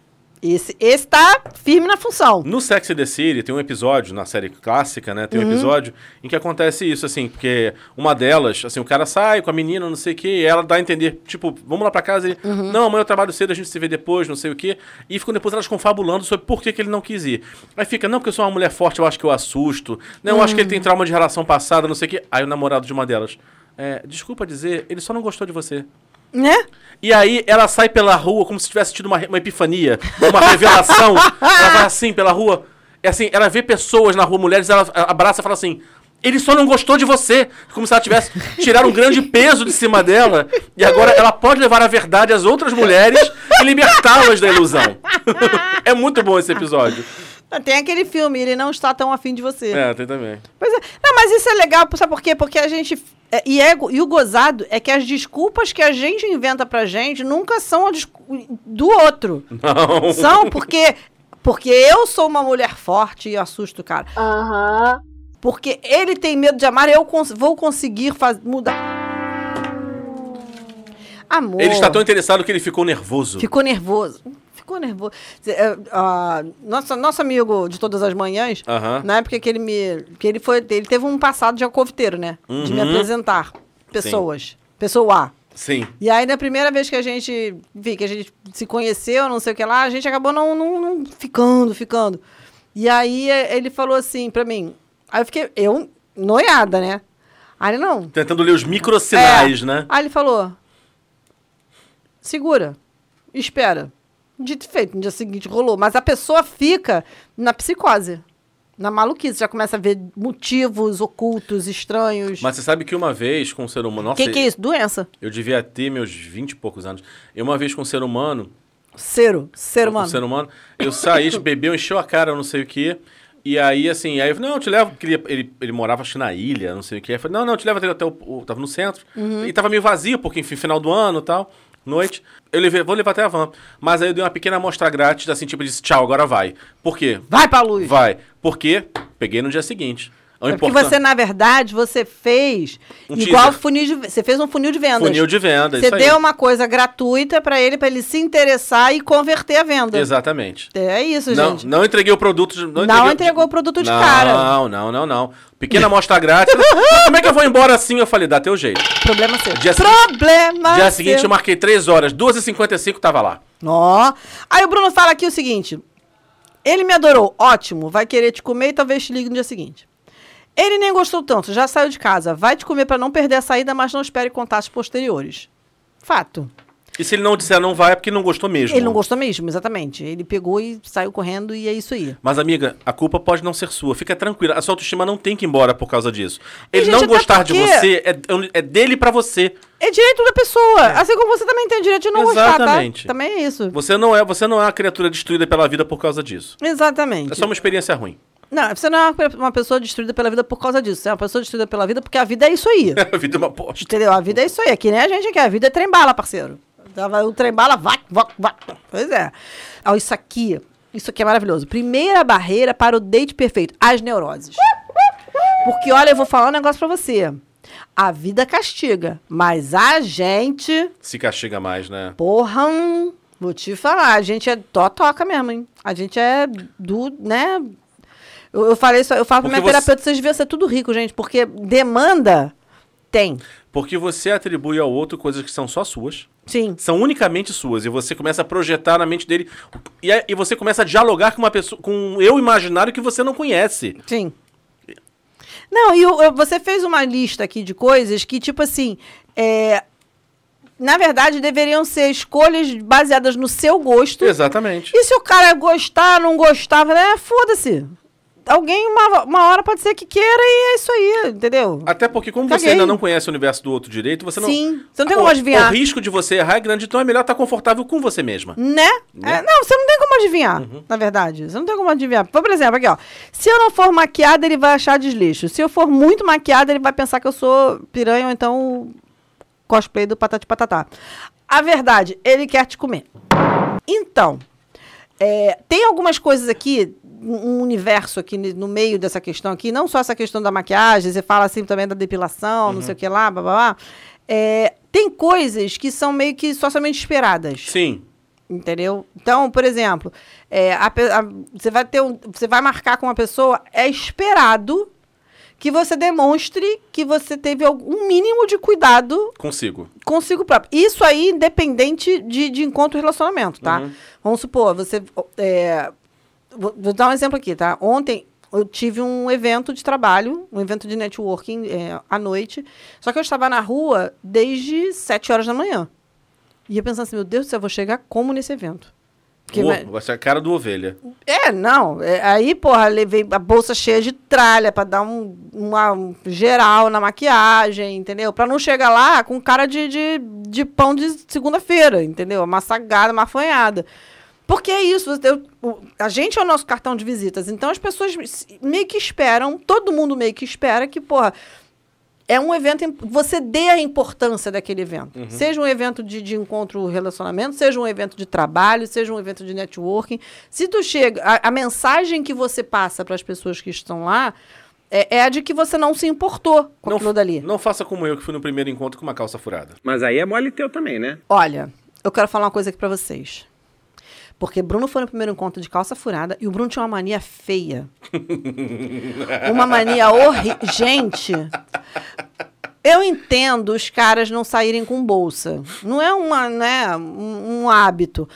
Speaker 1: Esse, esse tá firme na função.
Speaker 2: No Sex and the City tem um episódio, na série clássica, né? Tem um episódio em que acontece isso, assim, porque uma delas, assim, o cara sai com a menina, não sei o quê, e ela dá a entender, tipo, vamos lá pra casa e. Não, amanhã eu trabalho cedo, a gente se vê depois, não sei o quê. E ficam depois elas confabulando sobre por que, que ele não quis ir. Aí fica, não, porque eu sou uma mulher forte, eu acho que eu assusto. Não, eu acho que ele tem trauma de relação passada, não sei o quê. Aí o namorado de uma delas. É, desculpa dizer, ele só não gostou de você.
Speaker 1: Né?
Speaker 2: E aí ela sai pela rua como se tivesse tido uma, uma epifania, uma revelação. ela vai assim pela rua. É assim, ela vê pessoas na rua, mulheres, ela abraça e fala assim. Ele só não gostou de você. Como se ela tivesse tirado um grande peso de cima dela. E agora ela pode levar a verdade às outras mulheres e libertá-las da ilusão. [laughs] é muito bom esse episódio.
Speaker 1: Tem aquele filme, ele não está tão afim de você.
Speaker 2: É, tem também.
Speaker 1: Pois é. Não, mas isso é legal, sabe por quê? Porque a gente. É, e, é, e o gozado é que as desculpas que a gente inventa pra gente nunca são do outro.
Speaker 2: Não.
Speaker 1: São porque. Porque eu sou uma mulher forte e assusto o cara. Porque ele tem medo de amar e eu cons- vou conseguir faz, mudar. Amor.
Speaker 2: Ele está tão interessado que ele ficou nervoso.
Speaker 1: Ficou nervoso. Ficou nervoso. Zé, é, nossa, nosso amigo de todas as manhãs,
Speaker 2: Aham.
Speaker 1: na época que ele me. que ele foi. Ele teve um passado de acoviteiro, né? De me
Speaker 2: Uhum.
Speaker 1: apresentar pessoas. Pessoa A.
Speaker 2: Sim.
Speaker 1: E aí, na primeira vez que a gente, enfim, que a gente se conheceu, não sei o que lá, a gente acabou não, não, não ficando, ficando. E aí, eh, ele falou assim pra mim, aí eu fiquei, eu, noiada, né? Aí ele, não.
Speaker 2: Tentando ler os microsinais,
Speaker 1: É.
Speaker 2: né?
Speaker 1: Aí ele falou, segura, espera. Dito e feito, no dia seguinte rolou. Mas a pessoa fica na psicose, na maluquice, já começa a ver motivos ocultos, estranhos.
Speaker 2: Mas você sabe que uma vez com um ser humano.
Speaker 1: O que, que é isso? Doença.
Speaker 2: Eu devia ter meus 20 e poucos anos. Eu uma vez com um ser humano,
Speaker 1: Ser, ser
Speaker 2: com um
Speaker 1: humano.
Speaker 2: ser humano, eu saí, [laughs] bebeu, encheu a cara, não sei o quê. E aí, assim, aí eu falei, não, eu te levo, queria, ele, ele morava acho que na ilha, não sei o quê. Eu falei, não, não, eu te levo até, até o, o- Tava no centro.
Speaker 1: Uhum.
Speaker 2: E tava meio vazio, porque, enfim, final do ano e tal, noite. Eu levei, vou levar até a van. Mas aí eu dei uma pequena amostra grátis, assim, tipo, disse, tchau, agora vai. Por quê?
Speaker 1: Vai pra luz.
Speaker 2: Vai. Porque peguei no dia seguinte. O
Speaker 1: É porque você, na verdade, você fez
Speaker 2: Um
Speaker 1: igual
Speaker 2: teaser.
Speaker 1: funil de, você fez um funil de vendas.
Speaker 2: Funil de venda,
Speaker 1: Você
Speaker 2: isso aí.
Speaker 1: deu uma coisa gratuita pra ele, pra ele se interessar e converter a venda.
Speaker 2: Exatamente.
Speaker 1: É isso,
Speaker 2: Não,
Speaker 1: gente.
Speaker 2: não entreguei o produto. de- Não,
Speaker 1: Não entregou o produto de
Speaker 2: não,
Speaker 1: cara.
Speaker 2: Não, não, não, não. Pequena amostra grátis. Como é que eu vou embora assim? Eu falei, dá teu jeito.
Speaker 1: Problema seu.
Speaker 2: Dia
Speaker 1: Problema
Speaker 2: Dia
Speaker 1: seu.
Speaker 2: seguinte eu marquei 3 horas, 2h55 tava lá.
Speaker 1: Ó. Aí o Bruno fala aqui o seguinte. Ele me adorou, ótimo, vai querer te comer e talvez te ligue no dia seguinte. Ele nem gostou tanto, já saiu de casa, vai te comer pra não perder a saída, mas não espere contatos posteriores. Fato.
Speaker 2: E se ele não disser não vai, é porque não gostou mesmo.
Speaker 1: Ele não gostou mesmo, exatamente. Ele pegou e saiu correndo e é isso aí.
Speaker 2: Mas, amiga, a culpa pode não ser sua. Fica tranquila. A sua autoestima não tem que ir embora por causa disso. Ele
Speaker 1: gente,
Speaker 2: não gostar de você é, é dele pra você.
Speaker 1: É direito da pessoa. Assim como você também tem direito de não
Speaker 2: Exatamente.
Speaker 1: gostar, tá? Também é isso.
Speaker 2: Você não é, você não é uma criatura destruída pela vida por causa disso.
Speaker 1: Exatamente.
Speaker 2: É só uma experiência ruim.
Speaker 1: Não, você não é uma- uma pessoa destruída pela vida por causa disso. Você é uma pessoa destruída pela vida porque a vida é isso aí. [laughs]
Speaker 2: A vida é uma bosta.
Speaker 1: Entendeu? A vida é isso aí. É que nem a gente aqui. A vida é trem-bala, parceiro. O trem-bala vai, vai, vai. Pois é. Ó, isso aqui, isso aqui é maravilhoso. Primeira barreira para o date perfeito, as neuroses. Porque, olha, eu vou falar um negócio pra você. A vida castiga, mas a gente,
Speaker 2: Se castiga mais, né?
Speaker 1: porra, hum, vou te falar, a gente é toca mesmo, hein? A gente é do, né? Eu, eu falei isso, eu falo pra
Speaker 2: Porque
Speaker 1: minha
Speaker 2: você-
Speaker 1: terapeuta, vocês deviam ser tudo rico, gente, porque demanda tem.
Speaker 2: Porque você atribui ao outro coisas que são só suas.
Speaker 1: Sim.
Speaker 2: São unicamente suas. E você começa a projetar na mente dele. E, e você começa a dialogar com uma pessoa. com um eu imaginário que você não conhece.
Speaker 1: Sim. Não, e o- eu- você fez uma lista aqui de coisas que, tipo assim, é, na verdade, deveriam ser escolhas baseadas no seu gosto.
Speaker 2: Exatamente.
Speaker 1: E se o cara gostar, não gostava, né? Foda-se. Alguém, uma, uma hora pode ser que queira e é isso aí, entendeu?
Speaker 2: Até porque, como
Speaker 1: Caguei.
Speaker 2: você ainda não conhece o universo do outro direito, você não.
Speaker 1: Sim, você não tem
Speaker 2: o,
Speaker 1: como adivinhar.
Speaker 2: O risco de você errar é grande, então é melhor estar confortável com você mesma.
Speaker 1: Né? É, não, você não tem como adivinhar,
Speaker 2: Uhum.
Speaker 1: na verdade. Você não tem como adivinhar. Por exemplo, aqui, ó. Se eu não for maquiada, ele vai achar desleixo. Se eu for muito maquiada, ele vai pensar que eu sou piranha ou então cosplay do Patati Patatá. A verdade, ele quer te comer. Então, é, tem algumas coisas aqui, um universo aqui no meio dessa questão aqui, não só essa questão da maquiagem, você fala assim também da depilação,
Speaker 2: Uhum.
Speaker 1: não sei o que lá, blá, blá, blá. É, tem coisas que são meio que socialmente esperadas.
Speaker 2: Sim.
Speaker 1: Entendeu? Então, por exemplo, é, a a- você vai ter um, você vai marcar com uma pessoa, é esperado que você demonstre que você teve algum mínimo de cuidado
Speaker 2: Consigo.
Speaker 1: consigo próprio. Isso aí, independente de, de encontro e relacionamento, tá?
Speaker 2: Uhum.
Speaker 1: Vamos supor, você. é, vou, vou dar um exemplo aqui, tá? Ontem eu tive um evento de trabalho, um evento de networking é, à noite. Só que eu estava na rua desde 7 horas da manhã. E eu pensando assim, meu Deus do céu, eu vou chegar como nesse evento? Porque
Speaker 2: Ô,
Speaker 1: vai-
Speaker 2: vai ser a cara do ovelha.
Speaker 1: é, não. é, aí, porra, levei a bolsa cheia de tralha pra dar um, uma um geral na maquiagem, entendeu? Pra não chegar lá com cara de, de, de pão de segunda-feira, entendeu? Amassagada, mafanhada. Porque é isso, eu- o- a gente é o nosso cartão de visitas, então as pessoas meio que esperam, todo mundo meio que espera que, porra, é um evento, você dê a importância daquele evento. Seja um evento de, de encontro, relacionamento, seja um evento de trabalho, seja um evento de networking. Se tu chega, a, a mensagem que você passa para as pessoas que estão lá é, é a de que você não se importou com
Speaker 2: Não,
Speaker 1: aquilo dali.
Speaker 2: não faça como eu, que fui no primeiro encontro com uma calça furada.
Speaker 4: Mas aí é mole teu também, né?
Speaker 1: Olha, eu quero falar uma coisa aqui pra vocês. Porque Bruno foi no primeiro encontro de calça furada e o Bruno tinha uma mania feia. uma mania horrível. Gente, eu entendo os caras não saírem com bolsa. Não é uma, né, um, um hábito.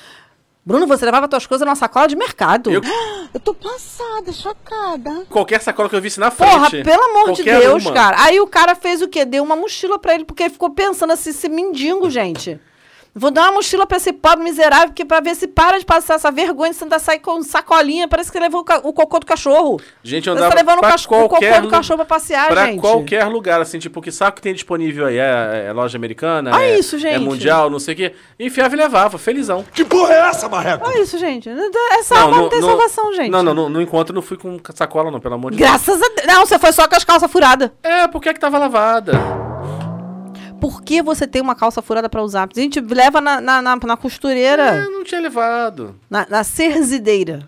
Speaker 1: Bruno, você levava tuas coisas numa sacola de mercado.
Speaker 2: Eu- [gasps]
Speaker 6: Eu tô passada, chocada.
Speaker 2: Qualquer sacola que eu visse na frente.
Speaker 1: Porra, pelo amor de Deus,
Speaker 2: uma.
Speaker 1: cara. Aí o cara fez o quê? Deu uma mochila pra ele, porque ele ficou pensando assim, esse mendigo, gente. Vou dar uma mochila pra esse pobre miserável, porque pra ver se para de passar essa vergonha de tentar sair com sacolinha. Parece que levou o, o cocô do cachorro.
Speaker 2: Gente, eu
Speaker 1: Você
Speaker 2: andava
Speaker 1: tá levando o,
Speaker 2: pra
Speaker 1: cach- o cocô
Speaker 2: qualquer
Speaker 1: do cachorro pra passear,
Speaker 2: pra
Speaker 1: gente.
Speaker 2: qualquer lugar, assim, tipo, que sabe o que tem disponível aí? É, é loja americana?
Speaker 1: Olha
Speaker 2: é,
Speaker 1: isso, gente.
Speaker 2: É mundial, não sei o quê. Enfiava e levava, felizão.
Speaker 3: Que porra é essa, marreco?
Speaker 1: Olha isso, gente. Essa alma não, tem salvação, gente.
Speaker 2: Não, não, no, no encontro eu não fui com sacola, não, pelo amor de Deus.
Speaker 1: Graças a Deus. Não, você foi só com as calças furadas.
Speaker 2: É, porque é que tava lavada.
Speaker 1: Por que você tem uma calça furada pra usar? A gente leva na, na, na- na costureira,
Speaker 2: Eu não tinha levado.
Speaker 1: na, na cerzideira.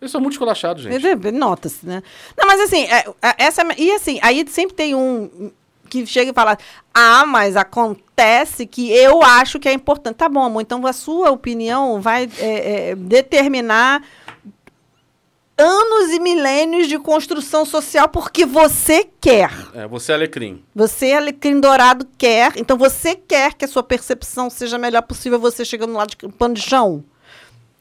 Speaker 2: Eu sou muito esculachado, gente.
Speaker 1: Nota-se, né? Não, mas assim, é, é, essa, e assim, aí sempre tem um que chega e fala: Ah, mas acontece que eu acho que é importante. Tá bom, amor, então a sua opinião vai é, é, determinar anos e milênios de construção social porque você quer.
Speaker 2: É, você é alecrim.
Speaker 1: Você, Alecrim Dourado, quer. Então você quer que a sua percepção seja a melhor possível, você chegando lá de pano de chão.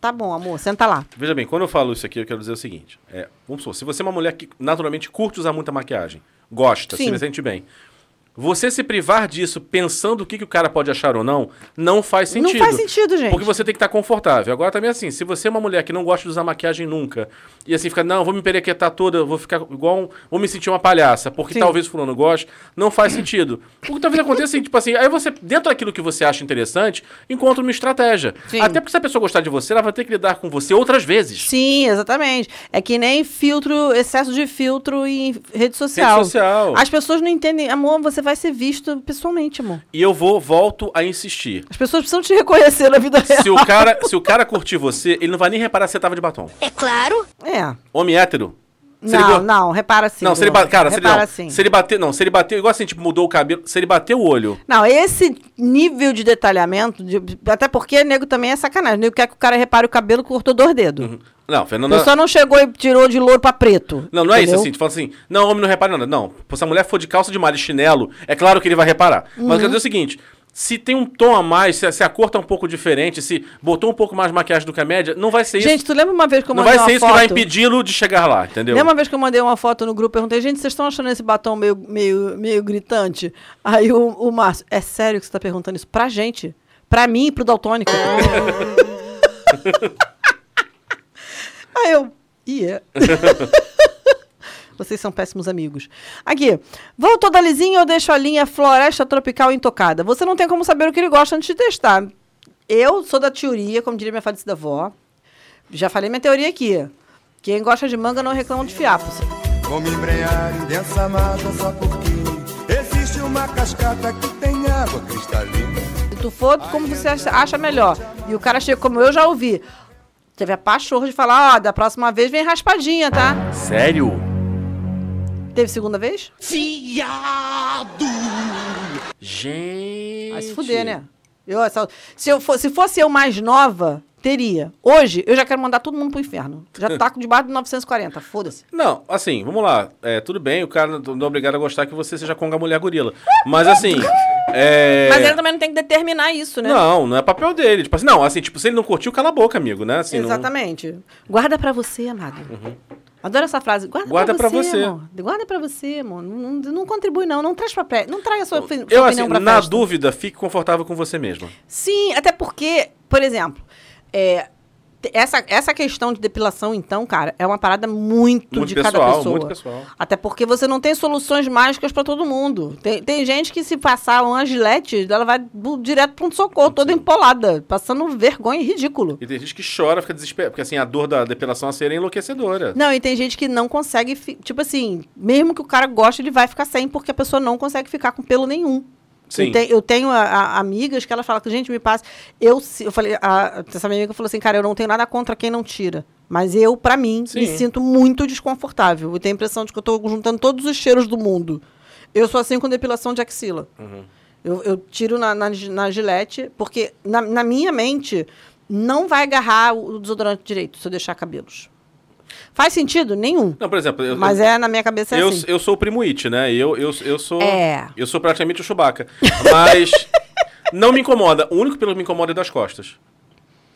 Speaker 1: Tá bom, amor, senta lá.
Speaker 2: Veja bem, quando eu falo isso aqui, eu quero dizer o seguinte. É, vamos supor, se você é uma mulher que naturalmente curte usar muita maquiagem, gosta,
Speaker 1: Sim.
Speaker 2: se sente bem, você se privar disso pensando o que, que o cara pode achar ou não, não faz
Speaker 1: Não
Speaker 2: sentido.
Speaker 1: faz sentido, gente.
Speaker 2: Porque você tem que estar confortável. Agora também assim, se você é uma mulher que não gosta de usar maquiagem nunca, e assim fica, não, vou me perequetar toda, vou ficar igual um, vou me sentir uma palhaça, porque
Speaker 1: Sim.
Speaker 2: talvez fulano goste, não faz sentido. O que talvez aconteça assim, tipo assim, aí você, dentro daquilo que você acha interessante, encontra uma estratégia.
Speaker 1: Sim.
Speaker 2: Até porque se a pessoa gostar de você, ela vai ter que lidar com você outras vezes.
Speaker 1: Sim, exatamente. É que nem filtro, excesso de filtro em rede social.
Speaker 2: Rede social.
Speaker 1: As pessoas não entendem. Amor, você vai ser visto pessoalmente, amor.
Speaker 2: E eu vou, volto a insistir.
Speaker 1: As pessoas precisam te reconhecer na vida real.
Speaker 2: Se o cara, [laughs] se o cara curtir você, ele não vai nem reparar se você tava de batom.
Speaker 6: É claro.
Speaker 1: É.
Speaker 2: Homem hétero. se ele
Speaker 1: Não,
Speaker 2: go-
Speaker 1: não, repara sim.
Speaker 2: Não, se ele bater, cara, se ele, não,
Speaker 1: sim.
Speaker 2: se ele bater, não, se ele bater, igual assim, tipo, mudou o cabelo, se ele bater o olho,
Speaker 1: Não, esse nível de detalhamento, de- até porque nego também é sacanagem. Nego quer que o cara repare o cabelo cortou dois dedos.
Speaker 2: Não,
Speaker 1: A
Speaker 2: Fernanda,
Speaker 1: pessoa não chegou e tirou de louro pra preto.
Speaker 2: não, não é isso assim, tu fala assim, não, homem não repara nada, não, se a mulher for de calça de malha e chinelo, é claro que ele vai reparar,
Speaker 1: Uhum.
Speaker 2: mas eu quero dizer o seguinte, Se tem um tom a mais, se, a- se a cor tá um pouco diferente, se botou um pouco mais de maquiagem do que a média, não vai ser isso.
Speaker 1: Gente, tu lembra uma vez que eu
Speaker 2: não
Speaker 1: mandei
Speaker 2: vai ser
Speaker 1: uma
Speaker 2: isso
Speaker 1: foto?
Speaker 2: que vai impedi-lo de chegar lá, entendeu?
Speaker 1: Lembra uma vez que eu mandei uma foto no grupo e perguntei, gente, vocês estão achando esse batom meio, meio, meio gritante? Aí o, o Márcio, é sério que você tá perguntando isso pra gente? Pra mim e pro Daltônico? [laughs] Aí eu, ia. [laughs] Vocês são péssimos amigos. Aqui. Vou toda lisinha ou deixo a linha Floresta Tropical intocada? Você não tem como saber o que ele gosta antes de testar. Eu sou da teoria, como diria minha falecida avó. Já falei minha teoria aqui. Quem gosta de manga não reclama de fiapo.
Speaker 7: Vou me embrenhar em densa mata só porque existe uma cascata que tem água cristalina.
Speaker 1: Se tu for como você acha melhor. E o cara chega, como eu já ouvi, teve a pachorra de falar, ó, da próxima vez vem raspadinha, tá?
Speaker 2: Sério?
Speaker 1: Teve segunda vez?
Speaker 2: Gente.
Speaker 1: Vai se fuder, né? Eu, se, eu fosse, se fosse eu mais nova, teria. Hoje, eu já quero mandar todo mundo pro inferno. Já tá com debaixo de 940, foda-se.
Speaker 2: Não, assim, vamos lá. É, tudo bem, o cara não é obrigado a gostar que você seja conga mulher gorila. Mas assim. é...
Speaker 1: Mas ele também não tem que determinar isso, né?
Speaker 2: Não, não é papel dele. Tipo assim, não, assim, tipo, se ele não curtiu, cala a boca, amigo, né? Assim, não-
Speaker 1: Exatamente. Guarda pra você, amado. Adoro essa frase. Guarda,
Speaker 2: Uhum. Guarda
Speaker 1: pra
Speaker 2: pra
Speaker 1: você, amor. Guarda pra você, amor. Não, não, não contribui, não. Não traz pra pré. Não traga a sua, sua
Speaker 2: Eu,
Speaker 1: opinião
Speaker 2: assim,
Speaker 1: pra
Speaker 2: na
Speaker 1: festa.
Speaker 2: dúvida, fique confortável com você mesmo.
Speaker 1: Sim, até porque, por exemplo, é, essa, essa questão de depilação, então, cara, é uma parada muito,
Speaker 2: Muito
Speaker 1: de cada
Speaker 2: pessoal,
Speaker 1: pessoa.
Speaker 2: muito pessoal.
Speaker 1: Até porque você não tem soluções mágicas pra todo mundo. Tem, tem gente que se passar uma gilete, ela vai direto pra um socorro, toda empolada, passando vergonha e ridículo.
Speaker 2: E tem gente que chora, fica desesperado. Porque assim, a dor da depilação a cera é enlouquecedora.
Speaker 1: Não, e tem gente que não consegue, tipo assim, mesmo que o cara goste, ele vai ficar sem, porque a pessoa não consegue ficar com pelo nenhum.
Speaker 2: Sim.
Speaker 1: Eu, te- eu tenho a- a- amigas que ela fala que, gente, me passa. Eu, eu falei, a, essa minha amiga falou assim, cara, eu não tenho nada contra quem não tira. Mas eu, pra mim, me
Speaker 2: Sim.
Speaker 1: sinto muito desconfortável. Eu tenho a impressão de que eu tô juntando todos os cheiros do mundo. Eu sou assim com depilação de axila.
Speaker 2: Uhum.
Speaker 1: Eu, eu tiro na, na, na gilete, porque na, na minha mente não vai agarrar o desodorante direito se eu deixar cabelos. Faz sentido? Nenhum.
Speaker 2: Não, por exemplo, eu,
Speaker 1: Mas é, na minha cabeça é
Speaker 2: eu,
Speaker 1: assim.
Speaker 2: eu sou o primo It, né? Eu, eu, eu sou.
Speaker 1: É.
Speaker 2: Eu sou praticamente o Chewbacca. Mas [laughs] não me incomoda. O único pelo que me incomoda é das costas.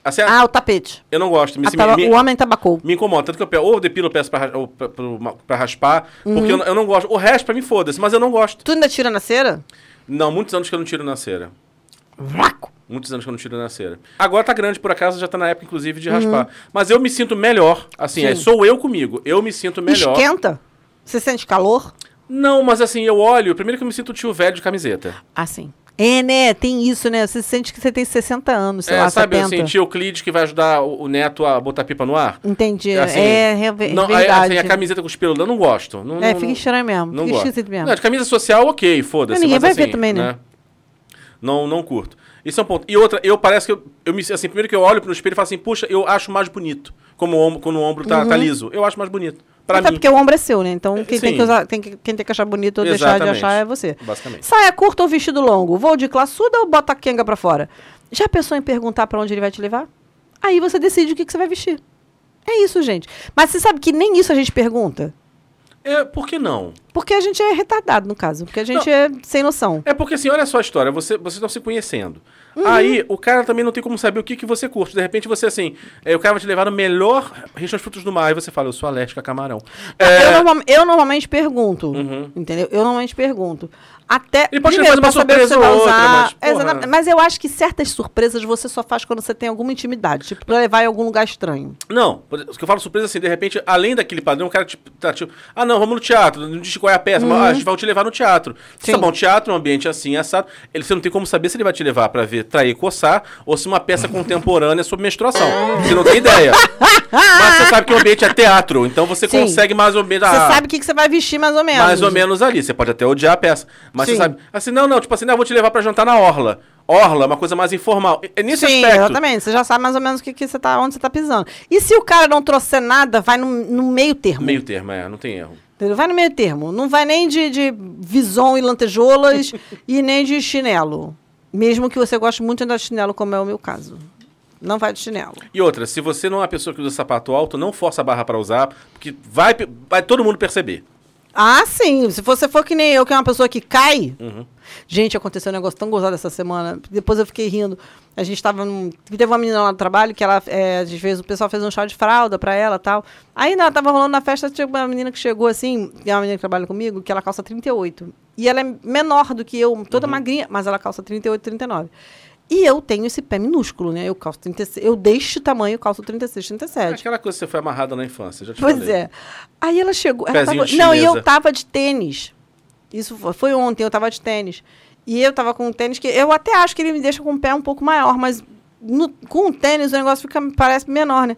Speaker 2: Assim,
Speaker 1: Ah, o tapete.
Speaker 2: eu não gosto. Me,
Speaker 1: A taba-
Speaker 2: me,
Speaker 1: O homem tabacou.
Speaker 2: me incomoda. Tanto que eu pego, ou eu depilo eu peço pra, ra- ou pra, pra- raspar,
Speaker 1: Uhum.
Speaker 2: porque eu, não- eu não gosto. O resto pra mim foda-se, mas eu não gosto.
Speaker 1: Tu ainda tira na cera?
Speaker 2: Não, muitos anos que eu não tiro na cera.
Speaker 1: Vaco.
Speaker 2: Muitos anos que eu não tiro na cera. Agora tá grande, por acaso, já tá na época, inclusive,
Speaker 1: Uhum.
Speaker 2: de raspar. Mas eu me sinto melhor. Assim, é, sou eu comigo. Eu me sinto melhor.
Speaker 1: Esquenta? Você sente calor?
Speaker 2: Não, mas assim, eu olho. Primeiro que eu me sinto tio velho de camiseta.
Speaker 1: Assim. É, né? Tem isso, né? Você sente que você tem 60 anos, sei
Speaker 2: é,
Speaker 1: lá,
Speaker 2: sabe
Speaker 1: 70.
Speaker 2: assim, tio Euclides que vai ajudar o, o neto a botar pipa no ar?
Speaker 1: Entendi.
Speaker 2: Assim,
Speaker 1: é, é, ve-
Speaker 2: não, aí,
Speaker 1: verdade.
Speaker 2: assim, a camiseta com os pelos, eu não gosto. Não,
Speaker 1: É,
Speaker 2: não-
Speaker 1: fica estranho mesmo.
Speaker 2: Não
Speaker 1: fica
Speaker 2: gosto.
Speaker 1: mesmo.
Speaker 2: Não, de camisa social, ok, foda-se.
Speaker 1: Ninguém
Speaker 2: mas,
Speaker 1: vai ver
Speaker 2: assim,
Speaker 1: também, né?
Speaker 2: Não, não curto. Isso é um ponto. E outra, eu parece que eu, eu me assim, primeiro que eu olho pro espelho e falo assim, puxa, eu acho mais bonito. Como o ombro, quando o ombro tá, tá liso. Eu acho mais bonito. Pra
Speaker 1: Uhum. Até
Speaker 2: mim.
Speaker 1: porque o ombro é seu, né? Então quem tem que usar, tem que, quem tem que achar bonito ou deixar de
Speaker 2: Exatamente.
Speaker 1: achar é você.
Speaker 2: Basicamente.
Speaker 1: Saia curta ou vestido longo? Vou de classuda ou bota a quenga pra fora? Já pensou em perguntar pra onde ele vai te levar? Aí você decide o que, que você vai vestir. É isso, gente. Mas você sabe que nem isso a gente pergunta?
Speaker 2: É, por que não?
Speaker 1: Porque a gente é retardado, no caso. Porque a gente é sem noção.
Speaker 2: É porque assim, olha só a história, você, vocês estão se conhecendo.
Speaker 1: Uhum.
Speaker 2: Aí, o cara também não tem como saber o que, que você curte. De repente, você assim, é, o cara vai te levar no melhor restaurante de frutos do mar. E você fala, eu sou alérgica a camarão. É,
Speaker 1: Eu, eu normalmente pergunto.
Speaker 2: Uhum.
Speaker 1: Entendeu? Eu normalmente pergunto. Até.
Speaker 2: Ele pode
Speaker 1: primeiro,
Speaker 2: uma surpresa
Speaker 1: você
Speaker 2: ou outra,
Speaker 1: usar.
Speaker 2: mas.
Speaker 1: Exatamente. Mas eu acho que certas surpresas você só faz quando você tem alguma intimidade. Tipo, pra levar em algum lugar estranho.
Speaker 2: Não, o que eu falo surpresa assim, de repente, além daquele padrão, o cara tipo, tá tipo, ah não, vamos no teatro, não diz qual é a peça, mas, ah, a gente vai te levar no teatro.
Speaker 1: Uhum. Sim.
Speaker 2: tá bom, teatro, um ambiente assim, assado, ele, você não tem como saber se ele vai te levar pra ver trair e coçar, ou se uma peça contemporânea sobre menstruação. Você não tem ideia. [laughs] mas você sabe que o ambiente é teatro, então você
Speaker 1: Sim.
Speaker 2: consegue mais ou menos...
Speaker 1: Você
Speaker 2: ah,
Speaker 1: sabe o que, que você vai vestir mais ou menos.
Speaker 2: mais ou menos ali. Você pode até odiar a peça. Mas
Speaker 1: Sim.
Speaker 2: você sabe. Assim, não, não, tipo assim, não, eu vou te levar pra jantar na Orla. Orla é uma coisa mais informal. É nesse
Speaker 1: Sim,
Speaker 2: aspecto.
Speaker 1: exatamente. Você já sabe mais ou menos que, que você tá, onde você tá pisando. E se o cara não trouxer nada, vai no, no meio termo.
Speaker 2: Meio termo, é, não tem erro.
Speaker 1: Vai no meio termo. Não vai nem de, de vison e lantejoulas [laughs] e nem de chinelo. Mesmo que você goste muito de andar de chinelo, como é o meu caso. Não vai de chinelo.
Speaker 2: E outra, se você não é uma pessoa que usa sapato alto, não força a barra pra usar, porque vai, vai todo mundo perceber.
Speaker 1: Ah, sim. Se você for que nem eu, que é uma pessoa que cai. Gente, aconteceu um negócio tão gozado essa semana. Depois eu fiquei rindo. A gente tava num. Teve uma menina lá no trabalho que ela. É, a gente fez, o pessoal fez um chá de fralda pra ela e tal. Aí ela tava rolando na festa, tinha uma menina que chegou assim, que é uma menina que trabalha comigo, que ela calça 38. E ela é menor do que eu, toda magrinha, mas ela calça 38, 39. E eu tenho esse pé minúsculo, né? Eu calço 36. Eu deste tamanho, calço 36, 37.
Speaker 2: Aquela coisa que você foi amarrada na infância, já te
Speaker 1: Pois
Speaker 2: falei.
Speaker 1: é. Aí ela chegou. ela tava- não, e eu tava de tênis. Isso foi, foi ontem, eu tava de tênis. E eu tava com um tênis que. Eu até acho que ele me deixa com o pé um pouco maior, mas no- com o tênis o negócio fica, parece menor, né?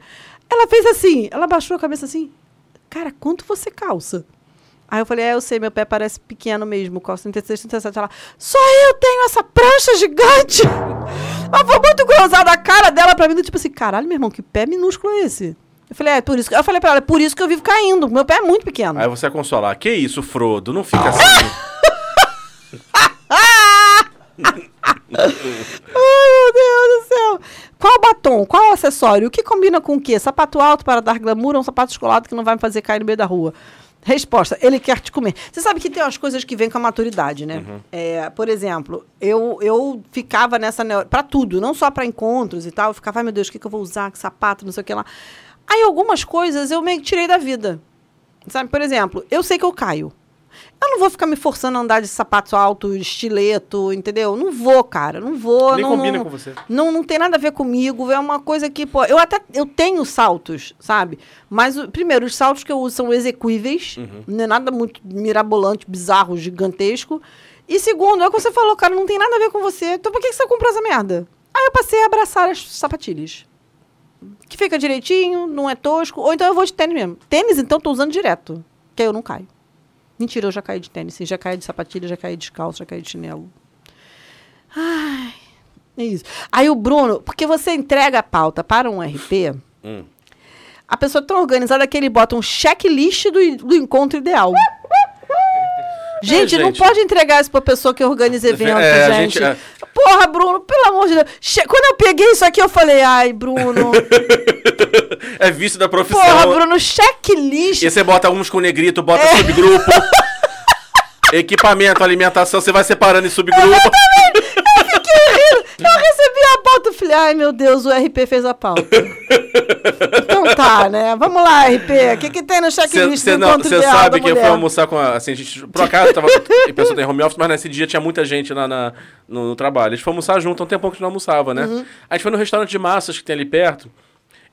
Speaker 1: Ela fez assim, ela baixou a cabeça assim. Cara, quanto você calça? Aí eu falei, é, eu sei, meu pé parece pequeno mesmo, calça 36, 37. Ela, só eu tenho essa prancha gigante! [laughs] Ela foi muito grosada a cara dela pra mim, do tipo assim, caralho, meu irmão, que pé minúsculo é esse? Eu falei, é, por isso que... Eu falei pra ela, é por isso que eu vivo caindo, meu pé é muito pequeno.
Speaker 2: Aí você vai consolar. Que isso, Frodo? Não fica assim. [laughs]
Speaker 1: Ai, meu Deus do céu. Qual batom? Qual acessório? O que combina com o quê? Sapato alto para dar glamour ou um sapato descolado que não vai me fazer cair no meio da rua? Resposta, ele quer te comer. Você sabe que tem umas coisas que vêm com a maturidade, né? É, por exemplo, eu, eu ficava nessa... neo- Pra tudo, não só pra encontros e tal. Eu ficava, ai meu Deus, o que, que eu vou usar? Que sapato, não sei o que lá. Aí algumas coisas eu meio que tirei da vida. Sabe, por exemplo, eu sei que eu caio. Eu não vou ficar me forçando a andar de sapato alto, estileto, entendeu? Não vou, cara. Não vou.
Speaker 2: Nem
Speaker 1: não,
Speaker 2: combina
Speaker 1: não-
Speaker 2: com você.
Speaker 1: Não, não tem nada a ver comigo. É uma coisa que, pô, eu até eu tenho saltos, sabe? Mas, primeiro, os saltos que eu uso são execuíveis.
Speaker 2: Uhum.
Speaker 1: Não é nada muito mirabolante, bizarro, gigantesco. E segundo, é o que você falou, cara, não tem nada a ver com você. Então por que que você comprou essa merda? Aí eu passei a abraçar as sapatilhas. Que fica direitinho, não é tosco. Ou então eu vou de tênis mesmo. Tênis, então, tô usando direto. Que aí eu não caio. Mentira, eu já caí de tênis. Já caí de sapatilha, já caí descalço, já caí de chinelo. Ai, é isso. Aí o Bruno, porque você entrega a pauta para um RP,
Speaker 2: Hum.
Speaker 1: a pessoa é tão organizada que ele bota um checklist do, do encontro ideal. Gente, não
Speaker 2: gente.
Speaker 1: pode entregar isso pra pessoa que organiza evento,
Speaker 2: É, a
Speaker 1: gente.
Speaker 2: gente, é.
Speaker 1: Porra, Bruno, pelo amor de Deus. Che- Quando eu peguei isso aqui, eu falei, ai, Bruno. [laughs]
Speaker 2: É vício da profissão.
Speaker 1: Porra, Bruno, checklist.
Speaker 2: E você bota uns com negrito, bota
Speaker 1: É.
Speaker 2: subgrupo. [laughs] Equipamento, alimentação, você vai separando em subgrupo.
Speaker 1: Eu recebi a pauta e falei, ai meu Deus, o RP fez a pauta. [laughs] então tá, né? Vamos lá, RP. O que, que tem no checklist
Speaker 2: Você
Speaker 1: do encontro
Speaker 2: você sabe que eu
Speaker 1: mulher?
Speaker 2: fui almoçar com a. Assim, a gente, por acaso, tava, a [laughs] pessoa tem home office, mas nesse dia tinha muita gente lá na, no, no trabalho. A gente foi almoçar junto, há um tempão que a gente não almoçava, né?
Speaker 1: Uhum.
Speaker 2: A gente foi no restaurante de massas que tem ali perto.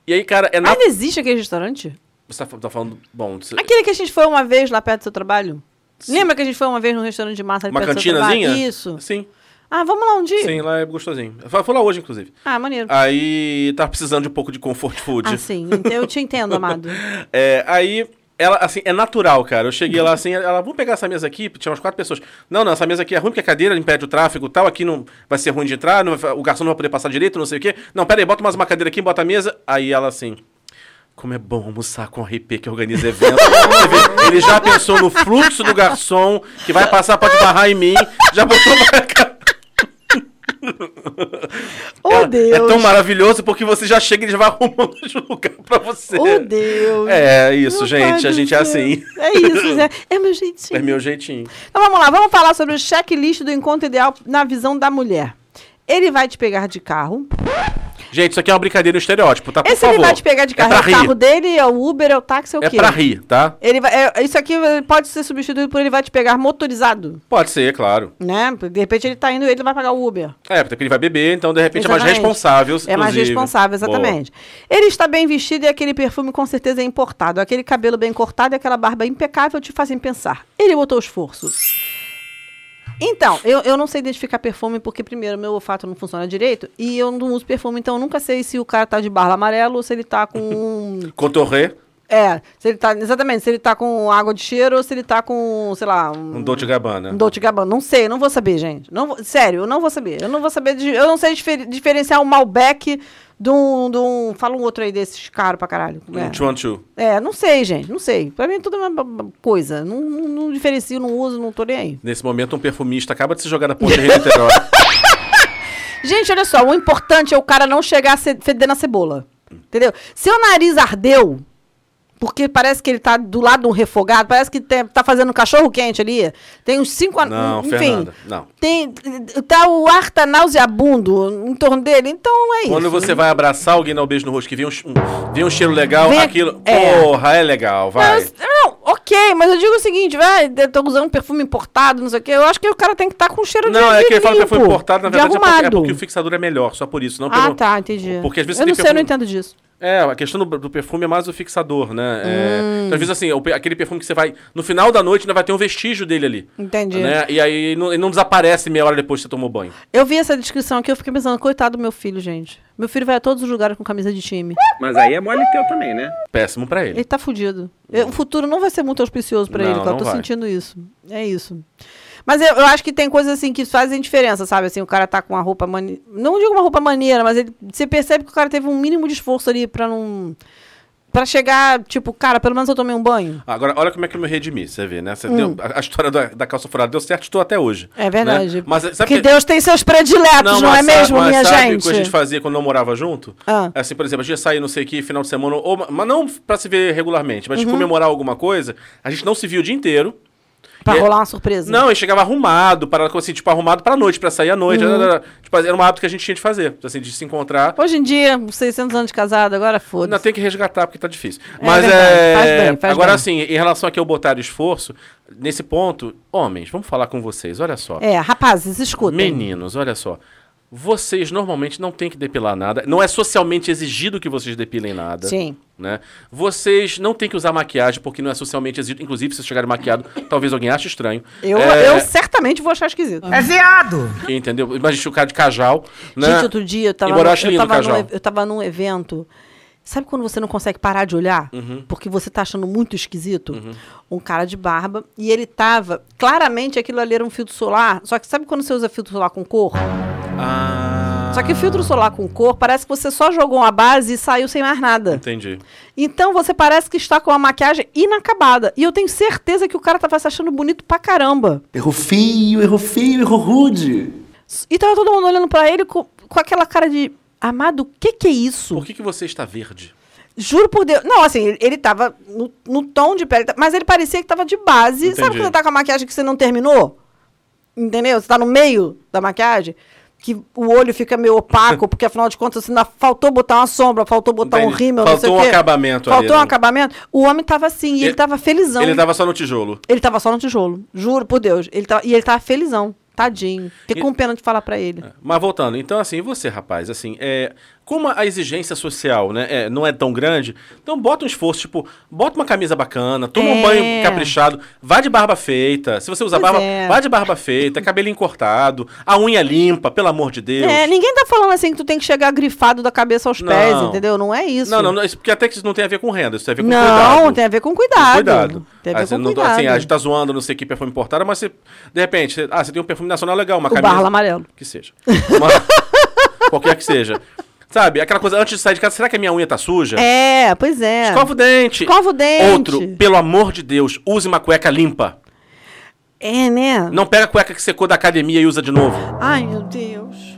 Speaker 2: E aí, cara, é na.
Speaker 1: Ainda existe aquele restaurante?
Speaker 2: Você tá, tá falando. Bom, você-
Speaker 1: Aquele que a gente foi uma vez lá perto do seu trabalho? Lembra que a gente foi uma vez num restaurante de massa ali
Speaker 2: uma
Speaker 1: perto do seu trabalho?
Speaker 2: cantinazinha?
Speaker 1: Isso.
Speaker 2: Sim,
Speaker 1: Ah, vamos lá um dia?
Speaker 2: sim, lá é gostosinho. Eu fui lá hoje, inclusive.
Speaker 1: Ah, maneiro.
Speaker 2: Aí tava precisando de um pouco de comfort food.
Speaker 1: Ah, sim. Então eu te entendo, [laughs] amado.
Speaker 2: É, aí, ela, assim, é natural, cara. Eu cheguei lá assim, ela, vamos pegar essa mesa aqui, tinha umas quatro pessoas. Não, não, essa mesa aqui é ruim porque a cadeira impede o tráfego e tal, aqui não vai ser ruim de entrar, não o garçom não vai poder passar direito, não sei o quê. Não, pera aí, bota mais uma cadeira aqui, bota a mesa. Aí ela assim, como é bom almoçar com o RP que organiza evento. Ele já pensou no fluxo do garçom, que vai passar, pode barrar em mim, já botou uma... [laughs] [laughs]
Speaker 1: Oh,
Speaker 2: Ela-
Speaker 1: Deus.
Speaker 2: É tão maravilhoso porque você já chega e já vai arrumando o [laughs] lugar pra você.
Speaker 1: Oh, Deus.
Speaker 2: É isso,
Speaker 1: Meu
Speaker 2: gente. A gente é
Speaker 1: céu.
Speaker 2: assim.
Speaker 1: É isso, Zé. É meu jeitinho.
Speaker 2: É meu jeitinho.
Speaker 1: Então vamos lá, vamos falar sobre o checklist do encontro ideal na visão da mulher. Ele vai te pegar de carro.
Speaker 2: Gente, isso aqui é uma brincadeira no estereótipo, tá? Por
Speaker 1: Esse
Speaker 2: favor.
Speaker 1: ele vai te pegar de carro.
Speaker 2: É,
Speaker 1: É, o carro dele, é o Uber, é o táxi, é o
Speaker 2: É
Speaker 1: quê?
Speaker 2: pra rir, tá?
Speaker 1: Ele vai, é, isso aqui pode ser substituído por ele vai te pegar motorizado,
Speaker 2: Pode ser, claro.
Speaker 1: né? De repente ele tá indo, ele vai pagar o Uber.
Speaker 2: É, porque ele vai beber, então de repente é mais
Speaker 1: Exatamente.
Speaker 2: responsável.
Speaker 1: É mais
Speaker 2: inclusive.
Speaker 1: responsável,
Speaker 2: Boa.
Speaker 1: exatamente. Ele está bem vestido e aquele perfume com certeza é importado. Aquele cabelo bem cortado e aquela barba impecável te fazem pensar. Ele botou esforço. Então, eu, eu não sei identificar perfume porque, primeiro, meu olfato não funciona direito e eu não uso perfume, então eu nunca sei se o cara tá de barba amarelo ou se ele tá com. [laughs]
Speaker 2: Cotorré,
Speaker 1: é, se ele tá. Exatamente, se ele tá com água de cheiro ou se ele tá com, sei lá. Um,
Speaker 2: um Dolce Gabbana.
Speaker 1: um Dolce Gabbana. Não sei, não vou saber, gente. Não vou- sério, eu não vou saber. Eu não vou saber. de- eu não sei difer- diferenciar um Malbec de um, de um. Fala um outro aí desses caro pra caralho. É.
Speaker 2: Chuan Chu.
Speaker 1: É, não sei, gente. Não sei. Pra mim tudo é uma b- b- coisa. Não, não, não diferencio, não uso, não tô nem aí.
Speaker 2: Nesse momento, um perfumista acaba de se jogar na ponta de Niterói. [laughs]
Speaker 1: Gente, olha só, o importante é o cara não chegar a fedendo a cebola. Entendeu? Seu nariz ardeu, Porque parece que ele tá do lado de um refogado, parece que tem- tá fazendo um cachorro quente ali. Tem uns cinco an-
Speaker 2: Não,
Speaker 1: enfim.
Speaker 2: Fernanda, não.
Speaker 1: Tem, tá, o ar tá nauseabundo em torno dele, então é isso.
Speaker 2: Quando você vai abraçar alguém, dar um beijo no rosto, que vem um, um- vem um cheiro legal,
Speaker 1: Vem-
Speaker 2: aquilo.
Speaker 1: é.
Speaker 2: Porra, é legal, vai.
Speaker 1: Mas, não, ok, mas eu digo o seguinte, vai, eu tô usando perfume importado, não sei o quê. Eu acho que o cara tem que estar com cheiro de
Speaker 2: Não, é que ele fala
Speaker 1: limpo,
Speaker 2: importado, na
Speaker 1: de
Speaker 2: verdade, é porque, é porque o fixador é melhor, só por isso. Não
Speaker 1: Ah,
Speaker 2: pelo-
Speaker 1: tá, entendi.
Speaker 2: Porque às vezes
Speaker 1: eu não sei, eu não
Speaker 2: perfume-
Speaker 1: entendo disso.
Speaker 2: É, a questão do, do perfume é mais o fixador, né? É,
Speaker 1: Hum.
Speaker 2: então, às vezes, assim, o aquele perfume que você vai. No final da noite ainda vai ter um vestígio dele ali.
Speaker 1: Entendi.
Speaker 2: Né? E aí não, ele não desaparece meia hora depois que você tomou banho.
Speaker 1: Eu vi essa descrição aqui, eu fiquei pensando, coitado do meu filho, gente. Meu filho vai a todos os lugares com camisa de time.
Speaker 4: Mas aí é mole teu também, né?
Speaker 2: Péssimo pra ele.
Speaker 1: Ele tá fudido. Eu- O futuro não vai ser muito auspicioso pra
Speaker 2: Não,
Speaker 1: ele, cara. Eu
Speaker 2: não
Speaker 1: tô
Speaker 2: vai.
Speaker 1: sentindo isso. É isso. Mas eu, eu acho que tem coisas assim que fazem diferença, sabe? Assim, o cara tá com uma roupa maneira. Não digo uma roupa maneira, mas ele, você percebe que o cara teve um mínimo de esforço ali pra não. Pra chegar, tipo, cara, pelo menos eu tomei um banho.
Speaker 2: Agora, olha como é que eu me redimi, você vê, né? Você
Speaker 1: Hum.
Speaker 2: deu- a, a história da, da calça furada deu certo, estou até hoje.
Speaker 1: É verdade.
Speaker 2: Né? Mas sabe
Speaker 1: Porque
Speaker 2: que-
Speaker 1: Deus tem seus prediletos, não, é
Speaker 2: mas sa-
Speaker 1: mesmo,
Speaker 2: mas
Speaker 1: minha
Speaker 2: sabe
Speaker 1: gente?
Speaker 2: o que a gente fazia quando não morava junto?
Speaker 1: Ah.
Speaker 2: Assim, por exemplo, a gente ia sair, não sei o que, final de semana, ou, mas não pra se ver regularmente, mas de
Speaker 1: Uhum.
Speaker 2: comemorar alguma coisa, a gente não se via o dia inteiro.
Speaker 1: Pra
Speaker 2: E-
Speaker 1: rolar uma surpresa.
Speaker 2: Não, ele chegava arrumado, para, assim, tipo, arrumado pra noite, pra sair à noite.
Speaker 1: Uhum.
Speaker 2: Era, tipo, era um hábito que a gente tinha de fazer, assim, de se encontrar.
Speaker 1: Hoje em dia, 600 anos de casado, agora
Speaker 2: Ainda
Speaker 1: foda-se.
Speaker 2: tem que resgatar porque tá difícil.
Speaker 1: É
Speaker 2: Mas é.
Speaker 1: faz bem, faz
Speaker 2: Agora,
Speaker 1: bem.
Speaker 2: assim, em relação a que eu botar esforço, nesse ponto, homens, vamos falar com vocês, olha só.
Speaker 1: É, rapazes, escutem.
Speaker 2: Meninos, olha só. Vocês normalmente não têm que depilar nada. Não é socialmente exigido que vocês depilem nada.
Speaker 1: Sim.
Speaker 2: Né? Vocês não têm que usar maquiagem porque não é socialmente exigido. Inclusive, se vocês chegarem maquiado, [laughs] talvez alguém ache estranho.
Speaker 1: Eu,
Speaker 2: É,
Speaker 1: eu certamente vou achar esquisito.
Speaker 6: É viado!
Speaker 2: Entendeu? Imagina o cara de cajal. Né?
Speaker 1: Gente, outro dia eu tava,
Speaker 2: Embora eu ache
Speaker 1: eu,
Speaker 2: lindo o
Speaker 1: tava num,
Speaker 2: cajal.
Speaker 1: e- eu tava num evento. Sabe quando você não consegue parar de olhar?
Speaker 2: Uhum.
Speaker 1: Porque você tá achando muito esquisito? Um cara de barba. E ele tava. Claramente aquilo ali era um filtro solar. Só que sabe quando você usa filtro solar com cor?
Speaker 2: Ah,
Speaker 1: Só que o filtro solar com cor parece que você só jogou uma base e saiu sem mais nada.
Speaker 2: Entendi.
Speaker 1: Então você parece que está com a maquiagem inacabada. E eu tenho certeza que o cara tava se achando bonito pra caramba.
Speaker 3: Errou feio, errou feio, errou rude.
Speaker 1: E tava todo mundo olhando pra ele com, com aquela cara de. Amado, o que que é isso?
Speaker 2: Por que, que você está verde?
Speaker 1: Juro por Deus. Não, assim, ele, ele tava no, no tom de pele, mas ele parecia que tava de base. Sabe
Speaker 2: Entendi.
Speaker 1: quando você tá com a maquiagem que você não terminou? Entendeu? Você tá no meio da maquiagem, que o olho fica meio opaco, porque afinal de contas ainda faltou botar uma sombra, faltou botar um rímel, não sei
Speaker 2: Faltou
Speaker 1: o
Speaker 2: um
Speaker 1: quê.
Speaker 2: acabamento ali,
Speaker 1: Faltou um
Speaker 2: né?
Speaker 1: acabamento. O homem tava assim, e ele,
Speaker 2: Ele-
Speaker 1: tava felizão.
Speaker 2: Ele tava só no tijolo.
Speaker 1: Ele tava só no tijolo. Juro por Deus. Ele tava, e ele tava felizão. Tadinho. Fiquei
Speaker 2: E-
Speaker 1: com pena de falar pra ele.
Speaker 2: Mas voltando, então assim, e você, rapaz, assim, é, como a exigência social, né, é, não é tão grande, então bota um esforço, tipo, bota uma camisa bacana, toma um
Speaker 1: É.
Speaker 2: banho caprichado, vá de barba feita. Se você usa
Speaker 1: Pois
Speaker 2: barba,
Speaker 1: é.
Speaker 2: vá de barba feita, cabelinho cortado, a unha limpa, pelo amor de Deus.
Speaker 1: É, ninguém tá falando assim que tu tem que chegar grifado da cabeça aos pés,
Speaker 2: Não.
Speaker 1: entendeu? Não é isso.
Speaker 2: Não, não, não, isso porque até que isso não tem a ver com renda, isso tem a ver com
Speaker 1: Não,
Speaker 2: cuidado.
Speaker 1: tem a ver com cuidado.
Speaker 2: Cuidado.
Speaker 1: Tem a ver com
Speaker 2: não-
Speaker 1: cuidado.
Speaker 2: assim, a gente tá zoando, não sei que perfume importado, mas você, de repente, você- ah, você tem um perfume nacional legal, uma
Speaker 1: O
Speaker 2: camisa.
Speaker 1: Barla Amarelo.
Speaker 2: Que seja. Uma- [laughs] qualquer que seja. Sabe, aquela coisa, antes de sair de casa, será que a minha unha tá suja?
Speaker 1: É, pois é.
Speaker 2: Escova o dente.
Speaker 1: Escova o dente.
Speaker 2: Outro, pelo amor de Deus, use uma cueca limpa.
Speaker 1: É, né?
Speaker 2: Não pega a cueca que secou da academia e usa de novo.
Speaker 1: Ai, meu Deus.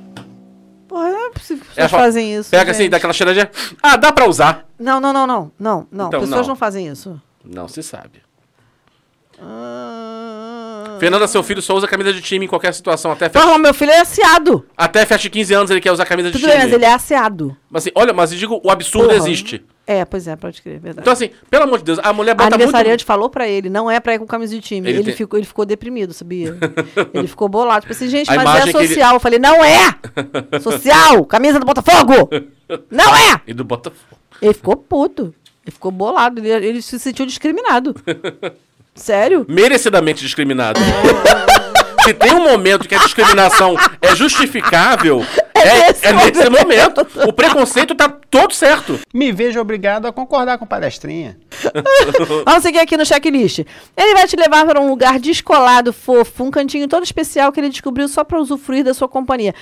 Speaker 1: Porra, não é possível que pessoas
Speaker 2: fala-
Speaker 1: fazem isso.
Speaker 2: Pega assim,
Speaker 1: gente.
Speaker 2: daquela cheiradinha. Ah, dá pra usar.
Speaker 1: Não, não, não, não. Não, não.
Speaker 2: Então,
Speaker 1: pessoas
Speaker 2: não.
Speaker 1: não. fazem isso.
Speaker 2: Não se sabe.
Speaker 1: Ah...
Speaker 2: Fernanda, seu filho só usa camisa de time em qualquer situação. Até
Speaker 1: Porra,
Speaker 2: festa,
Speaker 1: meu filho é asseado.
Speaker 2: até festa de 15 anos ele quer usar camisa de
Speaker 1: Tudo
Speaker 2: time.
Speaker 1: bem, mas ele é asseado.
Speaker 2: Mas assim, olha, mas eu digo, o absurdo
Speaker 1: Porra.
Speaker 2: existe.
Speaker 1: É, pois é, pode crer, verdade.
Speaker 2: Então assim, pelo amor de Deus, a mulher
Speaker 1: A
Speaker 2: bota muito...
Speaker 1: aniversariante falou pra ele, não é pra ir com camisa de time.
Speaker 2: Ele
Speaker 1: Ele,
Speaker 2: tem-
Speaker 1: ficou, ele ficou deprimido, sabia? ele ficou bolado. Tipo assim, gente,
Speaker 2: A
Speaker 1: mas é
Speaker 2: que ele-
Speaker 1: social. Eu falei, não é! Social! Camisa do Botafogo! Não é! [laughs]
Speaker 2: E do Botafogo.
Speaker 1: Ele ficou puto. Ele ficou bolado. Ele, ele se sentiu discriminado. [laughs] Sério?
Speaker 2: merecidamente discriminado. Se tem um momento que a discriminação é justificável, é,
Speaker 1: nesse
Speaker 2: é nesse momento. O preconceito tá todo certo.
Speaker 4: Me vejo obrigado a concordar com palestrinha. [laughs]
Speaker 1: Vamos seguir aqui no checklist. Ele vai te levar para um lugar descolado, fofo, um cantinho todo especial que ele descobriu só para usufruir da sua companhia.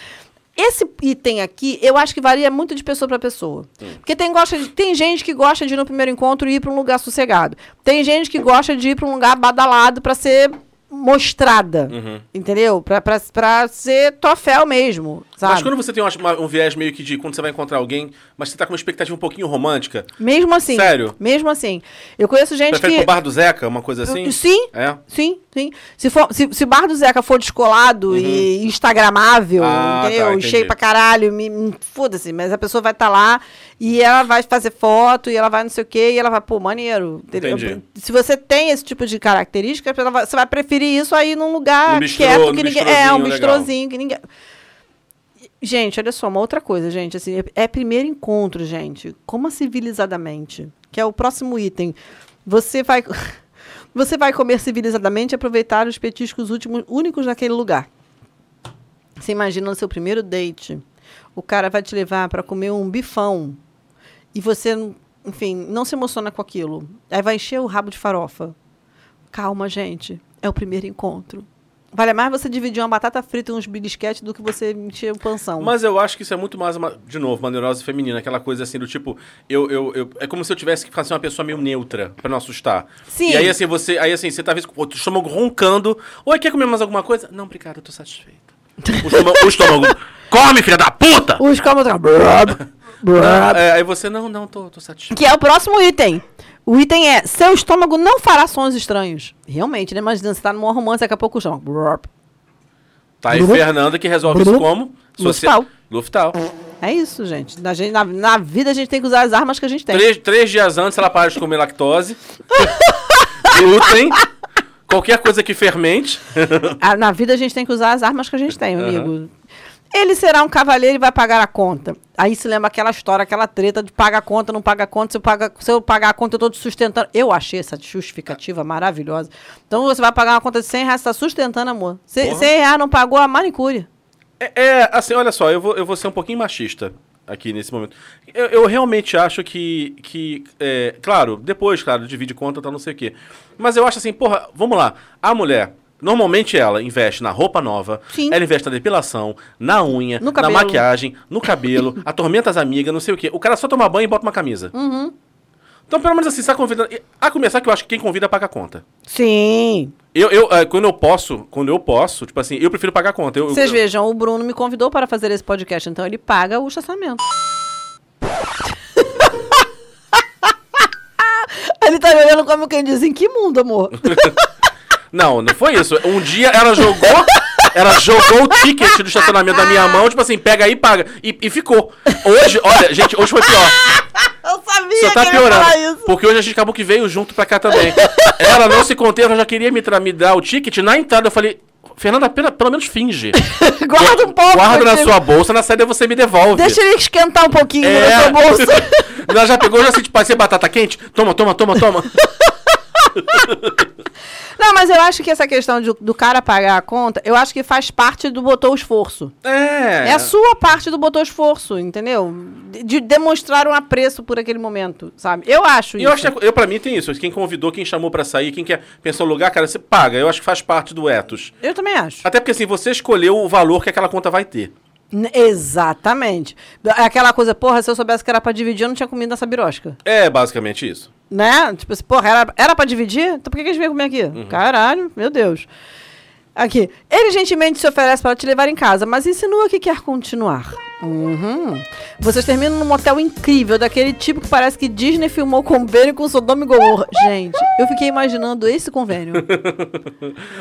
Speaker 1: Esse item aqui, eu acho que varia muito de pessoa para pessoa. Porque tem, gosta de- tem gente que gosta de ir no primeiro encontro e ir para um lugar sossegado. Tem gente que gosta de ir para um lugar badalado para ser mostrada. Entendeu? Pra, pra, pra ser troféu mesmo. Sabe?
Speaker 2: Mas quando você tem uma- um viés meio que de quando você vai encontrar alguém, mas você tá com uma expectativa um pouquinho romântica,
Speaker 1: Mesmo assim.
Speaker 2: Sério?
Speaker 1: Mesmo assim. Eu conheço gente
Speaker 2: prefere
Speaker 1: que.
Speaker 2: pro bar do Zeca, uma coisa assim?
Speaker 1: Sim.
Speaker 2: É?
Speaker 1: Sim, sim. Se, for, se, se o bar do Zeca for descolado e instagramável,
Speaker 2: Uhum. Ah,
Speaker 1: entendeu?
Speaker 2: tá,
Speaker 1: e
Speaker 2: entendi.
Speaker 1: cheio pra caralho, me, me- foda-se, mas a pessoa vai estar lá e ela vai fazer foto e ela vai não sei o quê e ela vai, pô, maneiro. entendeu?
Speaker 2: Entendi.
Speaker 1: Se você tem esse tipo de característica, você vai preferir isso aí num lugar
Speaker 2: No bistrô,
Speaker 1: quieto que ninguém. É, um
Speaker 2: bistrozinho legal.
Speaker 1: que ninguém. Gente, olha só, uma outra coisa, gente. Assim, é, é primeiro encontro, gente. Coma civilizadamente. Que é o próximo item. Você vai. [laughs] Você vai comer civilizadamente e aproveitar os petiscos últimos, únicos naquele lugar. Você imagina no seu primeiro date, o cara vai te levar para comer um bifão e você, enfim, não se emociona com aquilo. Aí vai encher o rabo de farofa. Calma, gente. É o primeiro encontro. Vale mais você dividir uma batata frita e uns bilisquetes do que você encher o pansão.
Speaker 2: Mas eu acho que isso é muito mais, uma- de novo, maneirosa feminina, aquela coisa assim do tipo, eu, eu, eu- é como se eu tivesse que fazer uma pessoa meio neutra pra não assustar.
Speaker 1: Sim.
Speaker 2: E aí assim, você, aí assim, você tá vez com o estômago roncando, oi, quer comer mais alguma coisa? Não, obrigado, eu tô satisfeito. O estômago, o estômago [laughs] come, filha da puta!
Speaker 1: Os [laughs]
Speaker 2: É, aí você, não, não, tô, tô satisfeito.
Speaker 1: Que é o próximo item. O item é: seu estômago não fará sons estranhos. Realmente, né? Imagina, você tá num romance, daqui a pouco o estômago. Brrr.
Speaker 2: Tá aí. Fernanda que resolve isso como?
Speaker 1: Luftal.
Speaker 2: Luftal.
Speaker 1: É isso, gente. Na, gente na, na vida a gente tem que usar as armas que a gente tem.
Speaker 2: Três, três dias antes ela para de comer lactose. [laughs] Glúten. Qualquer coisa que fermente. [laughs]
Speaker 1: Na vida a gente tem que usar as armas que a gente tem, amigo. Ele será um cavaleiro e vai pagar a conta. Aí se lembra aquela história, aquela treta de paga a conta, não paga a conta. Se eu, paga, se eu pagar a conta, eu tô te sustentando. Eu achei essa justificativa maravilhosa. Então você vai pagar uma conta de 100 reais, você tá sustentando, amor. Se,
Speaker 2: Porra.
Speaker 1: 100 reais não pagou a manicure.
Speaker 2: É, é, assim, olha só, eu vou, eu vou ser um pouquinho machista aqui nesse momento. Eu, eu realmente acho que, que é, claro, depois, claro, divide conta, tá não sei o quê. Mas eu acho assim, porra, vamos lá. A mulher, normalmente ela investe na roupa nova,
Speaker 1: Sim.
Speaker 2: ela investe na depilação, na unha, na maquiagem, no cabelo, [laughs] atormenta as amigas, não sei o quê. O cara só toma banho e bota uma camisa.
Speaker 1: Uhum.
Speaker 2: Então, pelo menos assim, você tá convidando. A começar que eu acho que quem convida paga a conta.
Speaker 1: Sim.
Speaker 2: Eu, eu, eh, quando eu posso, quando eu posso, tipo assim, eu prefiro pagar a conta. Eu,
Speaker 1: Vocês
Speaker 2: eu,
Speaker 1: vejam, o Bruno me convidou para fazer esse podcast, então ele paga o estacionamento. [laughs] [laughs] ele tá me olhando como quem diz, em que mundo, amor?
Speaker 2: Não, não foi isso. Um dia ela jogou. Ela jogou o ticket do estacionamento da minha mão, tipo assim, pega aí e paga. E, e ficou. Hoje, olha, gente, hoje foi pior.
Speaker 1: Eu sabia
Speaker 2: Só tá
Speaker 1: que
Speaker 2: piorando.
Speaker 1: isso.
Speaker 2: Porque hoje a gente acabou que veio junto pra cá também. Ela não se conteve, ela já queria me, me dar o ticket. Na entrada eu falei, Fernanda, pela- pelo menos finge. [laughs]
Speaker 1: Guarda um pouco.
Speaker 2: Guarda na sua bolsa, na saída você me devolve.
Speaker 1: Deixa ele esquentar um pouquinho
Speaker 2: É.
Speaker 1: na sua bolsa. [laughs]
Speaker 2: Ela já pegou, já assim, tipo, parecia batata quente. Toma, toma, toma, toma. [laughs] [laughs]
Speaker 1: Não, mas eu acho que essa questão de- do cara pagar a conta, eu acho que faz parte do botou esforço.
Speaker 2: É.
Speaker 1: É a sua parte do botou esforço, entendeu? De, de demonstrar um apreço por aquele momento, sabe? Eu acho
Speaker 2: E
Speaker 1: isso.
Speaker 2: eu acho que, eu, pra mim, tem isso. Quem convidou, quem chamou pra sair, quem quer pensar no lugar, cara, você paga. Eu acho que faz parte do ethos.
Speaker 1: Eu também acho.
Speaker 2: Até porque, assim, você escolheu o valor que aquela conta vai ter.
Speaker 1: Exatamente. Aquela coisa, porra, se eu soubesse que era pra dividir, eu não tinha comido nessa birosca.
Speaker 2: É basicamente isso.
Speaker 1: Né? Tipo assim, porra, era, era pra dividir? Então por que, que a gente veio comer aqui?
Speaker 2: Uhum.
Speaker 1: Caralho, meu Deus. Aqui. Ele gentilmente se oferece para te levar em casa, mas insinua que quer continuar. Uhum. Vocês terminam num motel incrível, daquele tipo que parece que Disney filmou convênio com Sodoma e Gomorra. Gente, eu fiquei imaginando esse convênio. [laughs]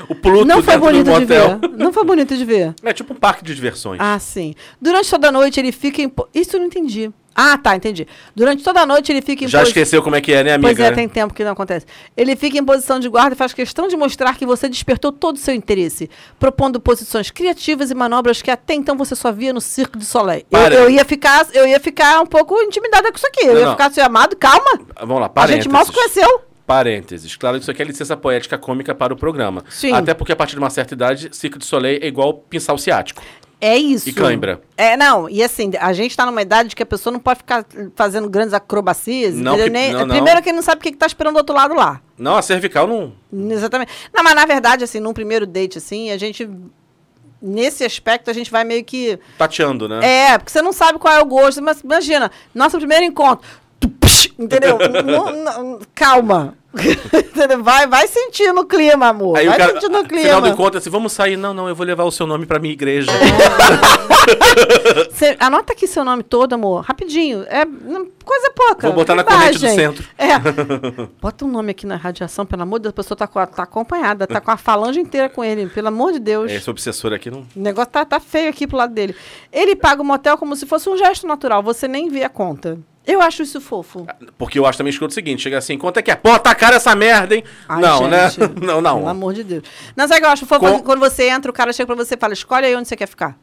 Speaker 2: O Pluto
Speaker 1: Não foi bonito de ver. Não foi bonito de ver.
Speaker 2: É tipo um parque de diversões.
Speaker 1: Ah, sim. Durante toda a noite ele fica em. Isso eu não entendi. Ah, tá, entendi. Durante toda a noite ele fica em
Speaker 2: Já
Speaker 1: posi-
Speaker 2: esqueceu como é que é, né, amiga?
Speaker 1: Pois é, tem tempo que não acontece. Ele fica em posição de guarda e faz questão de mostrar que você despertou todo o seu interesse, propondo posições criativas e manobras que até então você só via no Circo de Soleil. Eu, eu ia ficar, eu ia ficar um pouco intimidada com isso aqui. Eu
Speaker 2: Não,
Speaker 1: ia
Speaker 2: não.
Speaker 1: ficar assim, amado, calma.
Speaker 2: Vamos lá,
Speaker 1: A
Speaker 2: parênteses.
Speaker 1: gente mal se conheceu.
Speaker 2: Parênteses. Claro que isso aqui é licença poética cômica para o programa.
Speaker 1: Sim.
Speaker 2: Até porque a partir de uma certa idade, Circo de Soleil é igual pincel ciático.
Speaker 1: É isso.
Speaker 2: E cãibra.
Speaker 1: É, não, e assim, a gente tá numa idade que a pessoa não pode ficar fazendo grandes acrobacias.
Speaker 2: Não que-
Speaker 1: Nem-
Speaker 2: não, não.
Speaker 1: Primeiro que não sabe o que, que tá esperando do outro lado lá.
Speaker 2: Não, a cervical não...
Speaker 1: Exatamente. Não, mas na verdade, assim, num primeiro date, assim, a gente. Nesse aspecto, a gente vai meio que.
Speaker 2: Tateando, né?
Speaker 1: É, porque você não sabe qual é o gosto. Mas imagina, nosso primeiro encontro. Entendeu? Não- não- calma. [laughs] Vai, vai sentindo o clima, amor.
Speaker 2: Aí
Speaker 1: vai
Speaker 2: cara,
Speaker 1: sentindo o
Speaker 2: no final do
Speaker 1: clima.
Speaker 2: encontro, assim, vamos sair. Não, não, eu vou levar o seu nome pra minha igreja. [laughs]
Speaker 1: Cê- anota aqui seu nome todo, amor. Rapidinho. É coisa pouca.
Speaker 2: Vou botar na corrente do centro.
Speaker 1: É. Bota um nome aqui na radiação, pelo amor de Deus. A pessoa tá, com a- tá acompanhada, tá com a falange inteira com ele. Pelo amor de Deus.
Speaker 2: Esse obsessor aqui não.
Speaker 1: O negócio tá, tá feio aqui pro lado dele. Ele paga o motel como se fosse um gesto natural. Você nem vê a conta. Eu acho isso fofo.
Speaker 2: Porque eu acho também escroto o seguinte: chega assim, quanto é que é? Pô, tá cara essa merda, hein?
Speaker 1: Ai,
Speaker 2: não, né?
Speaker 1: gente, [laughs]
Speaker 2: Não, não.
Speaker 1: Pelo amor de Deus. Não, sabe o que eu acho fofo?
Speaker 2: Com-
Speaker 1: Quando você entra, o cara chega pra você e fala: escolhe aí onde você quer ficar.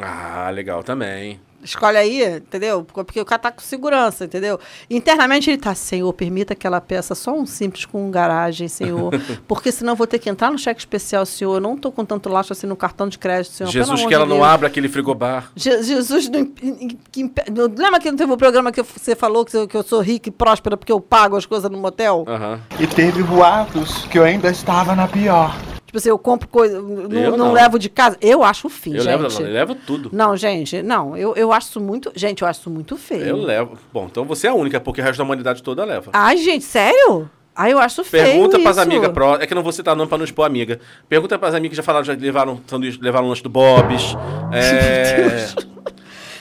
Speaker 2: Ah, legal também.
Speaker 1: Escolhe aí, entendeu? Porque o cara tá com segurança, entendeu? Internamente ele tá, Senhor, permita que ela peça só um simples com garagem, Senhor. [laughs] Porque senão eu vou ter que entrar no cheque especial, Senhor. Eu não tô com tanto laço assim no cartão de crédito, Senhor.
Speaker 2: Jesus, que ela
Speaker 1: de
Speaker 2: não abra aquele frigobar.
Speaker 1: Je- Jesus, não que lembra que não teve um programa que você falou que eu, que eu sou rica e próspera porque eu pago as coisas no motel?
Speaker 2: Aham.
Speaker 7: E teve boatos que eu ainda estava na pior.
Speaker 1: Tipo assim, eu compro coisa, não,
Speaker 2: Eu
Speaker 1: não
Speaker 2: não.
Speaker 1: levo de casa. Eu acho o fim,
Speaker 2: Eu
Speaker 1: gente.
Speaker 2: levo, eu levo tudo.
Speaker 1: Não, gente, não. Eu, eu acho isso muito. Gente, eu acho isso muito feio.
Speaker 2: Eu levo. Bom, então você é a única, porque o resto da humanidade toda leva.
Speaker 1: Ai, gente, sério? Ai, eu acho feio.
Speaker 2: Pergunta pras amigas pró. É que eu não vou citar nome pra não expor a amiga. Pergunta pras amigas que já falaram, já levaram sanduíche, levaram lanche do Bob's. É.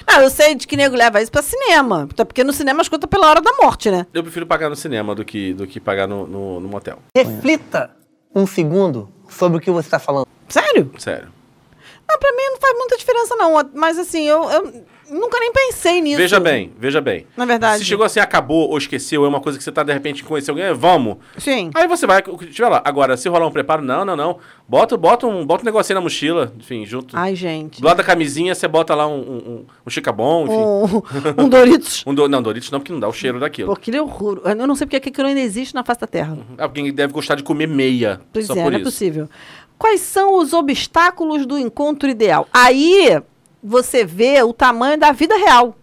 Speaker 1: Ah, eu sei de que nego leva isso pra cinema. Até porque no cinema escuta pela hora da morte, né?
Speaker 2: eu prefiro pagar no cinema do que, do que pagar no, no, no motel.
Speaker 8: Reflita um segundo sobre o que você está falando.
Speaker 1: Sério?
Speaker 2: Sério.
Speaker 1: Não, pra mim não faz muita diferença, não. Mas assim, eu, eu nunca nem pensei nisso.
Speaker 2: Veja bem, veja bem.
Speaker 1: Na verdade.
Speaker 2: Se chegou assim, acabou ou esqueceu, é uma coisa que você tá de repente conheceu alguém, é, vamos.
Speaker 1: Sim.
Speaker 2: Aí você vai, tiver lá. Agora, se rolar um preparo, não, não, não. Bota, bota, um, bota um negocinho na mochila, enfim, junto.
Speaker 1: Ai, gente.
Speaker 2: Do lado da camisinha, você bota lá um, um, um, um chicabom, enfim.
Speaker 1: Um, [laughs] um Doritos.
Speaker 2: Um do, não, Doritos não, porque não dá o cheiro daquilo.
Speaker 1: Porque ele é horror. Eu não sei porque aquilo ainda existe na face da Terra.
Speaker 2: Alguém deve gostar de comer meia.
Speaker 1: Pois
Speaker 2: só
Speaker 1: é,
Speaker 2: por
Speaker 1: não é
Speaker 2: isso.
Speaker 1: possível. Quais são os obstáculos do encontro ideal? Aí você vê o tamanho da vida real.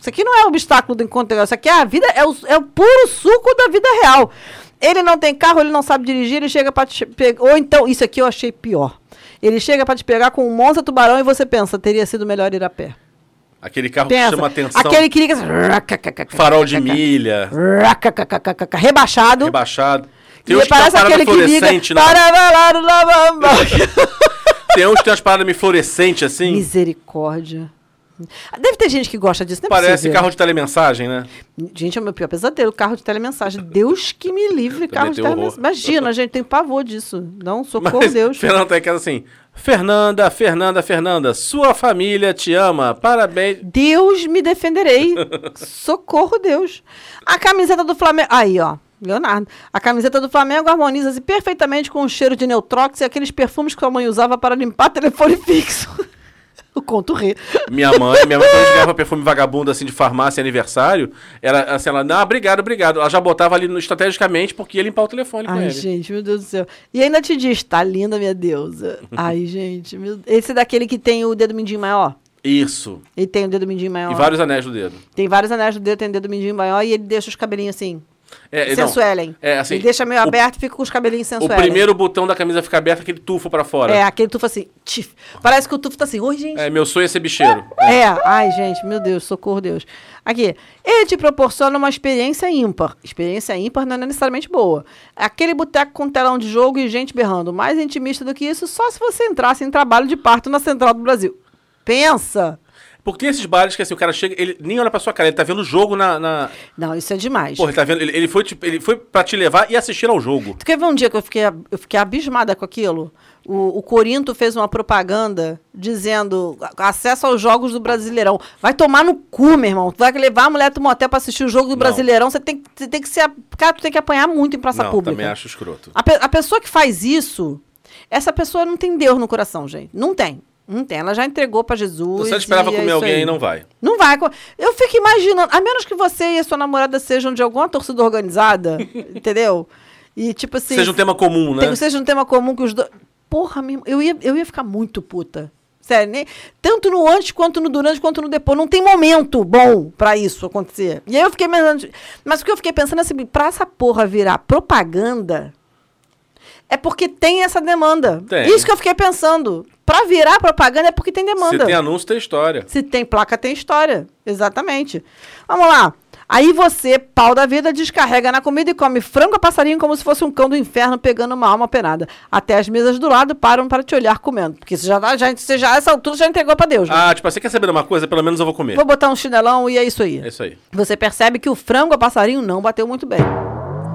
Speaker 1: Isso aqui não é obstáculo do encontro. Isso aqui é a vida, é o, é o puro suco da vida real. Ele não tem carro, ele não sabe dirigir, ele chega para te pegar. Ou então, isso aqui eu achei pior. Ele chega para te pegar com um Monza Tubarão e você pensa, teria sido melhor ir a pé.
Speaker 2: Aquele carro
Speaker 1: Pensa.
Speaker 2: que chama atenção.
Speaker 1: Aquele que liga.
Speaker 2: Farol de milha,
Speaker 1: Rebaixado.
Speaker 2: rebaixado. Tem
Speaker 1: E parece aquele que liga.
Speaker 2: fluorescente, Tem uns que tem umas paradas meio fluorescentes assim.
Speaker 1: Misericórdia. Deve ter gente que gosta disso, não é
Speaker 2: Parece
Speaker 1: possível.
Speaker 2: carro de telemensagem, né?
Speaker 1: Gente, é o meu pior pesadelo, carro de telemensagem. Deus que me livre, carro de telemensagem. Imagina, gente, tem pavor disso. Não, socorro,
Speaker 2: Mas
Speaker 1: Deus.
Speaker 2: Fernanda tá aquela assim. Fernanda, Fernanda, Fernanda, sua família te ama. Parabéns.
Speaker 1: Deus me defenderei. [laughs] Socorro, Deus. A camiseta do Flamengo. Aí, ó. Leonardo. A camiseta do Flamengo harmoniza-se perfeitamente com o cheiro de Neutrox e aqueles perfumes que sua mãe usava para limpar [laughs] telefone fixo. o conto rê.
Speaker 2: Minha mãe, minha mãe, quando [laughs] ganhava perfume vagabundo assim de farmácia aniversário, ela, assim, ela, não, obrigado, obrigado. Ela já botava ali no, estrategicamente porque ia limpar o telefone com
Speaker 1: Ai, gente, meu Deus do céu. E ainda te diz, tá linda, minha deusa. [laughs] Ai, gente. meu- Esse é daquele que tem o dedo mindinho maior.
Speaker 2: Isso.
Speaker 1: Ele tem o dedo mindinho maior.
Speaker 2: E vários anéis no dedo.
Speaker 1: Tem vários anéis do dedo, tem o dedo mindinho maior e ele deixa os cabelinhos assim.
Speaker 2: É, não,
Speaker 1: sensuelen.
Speaker 2: É, assim,
Speaker 1: ele deixa meio
Speaker 2: o-
Speaker 1: aberto e fica com os cabelinhos
Speaker 2: O
Speaker 1: sensuelen.
Speaker 2: primeiro botão da camisa fica aberto, aquele tufo pra fora.
Speaker 1: É, aquele tufo assim. tif. Parece que o tufo tá assim. Oi, gente.
Speaker 2: É, meu sonho é ser bicheiro.
Speaker 1: É, ai, gente, meu Deus, socorro Deus. Aqui, ele te proporciona uma experiência ímpar. Experiência ímpar não é necessariamente boa. Aquele boteco com telão de jogo e gente berrando. Mais intimista do que isso, só se você entrasse em trabalho de parto na Central do Brasil. Pensa!
Speaker 2: Porque tem esses bares que assim, o cara chega, ele nem olha pra sua cara, ele tá vendo o jogo na. na...
Speaker 1: Não, isso é demais.
Speaker 2: Porra, ele tá vendo. Ele, ele foi, tipo, ele foi pra te levar e assistir ao jogo.
Speaker 1: Tu quer ver um dia que eu fiquei, eu fiquei abismada com aquilo? O, o Corinto fez uma propaganda dizendo acesso aos jogos do Brasileirão. Vai tomar no cu, meu irmão. Tu vai levar a mulher do motel pra assistir o jogo do
Speaker 2: Não.
Speaker 1: Brasileirão. Você tem, você tem que ser. Cara, tu tem que apanhar muito em praça
Speaker 2: não,
Speaker 1: pública.
Speaker 2: também acho escroto.
Speaker 1: A, pe- a pessoa que faz isso, essa pessoa não tem Deus no coração, gente. Não tem. Não tem. Ela já entregou pra Jesus.
Speaker 2: Você esperava
Speaker 1: é
Speaker 2: comer
Speaker 1: isso
Speaker 2: alguém e não vai.
Speaker 1: Não vai. Eu fico imaginando, a menos que você e a sua namorada sejam de alguma torcida organizada, [laughs] entendeu? E tipo assim.
Speaker 2: Seja um tema comum, né?
Speaker 1: seja um tema comum que os dois. Porra, eu ia, eu ia ficar muito puta. Sério, nem, tanto no antes, quanto no durante, quanto no depois. Não tem momento bom pra isso acontecer. E aí eu fiquei pensando. Mas o que eu fiquei pensando é assim, pra essa porra virar propaganda, é porque tem essa demanda.
Speaker 2: Tem.
Speaker 1: Isso que eu fiquei pensando. Pra virar propaganda é porque tem demanda.
Speaker 2: Se tem anúncio, tem história.
Speaker 1: Se tem placa, tem história. Exatamente. Vamos lá. Aí você, pau da vida, descarrega na comida e come frango a passarinho como se fosse um cão do inferno pegando uma alma penada. Até as mesas do lado param para te olhar comendo. Porque você já, tá- já, você já, essa altura, já entregou pra Deus. né?
Speaker 2: Ah, tipo, você quer saber de uma coisa? Pelo menos eu vou comer.
Speaker 1: Vou botar um chinelão e é isso aí.
Speaker 2: É isso aí.
Speaker 1: Você percebe que o frango a passarinho não bateu muito bem.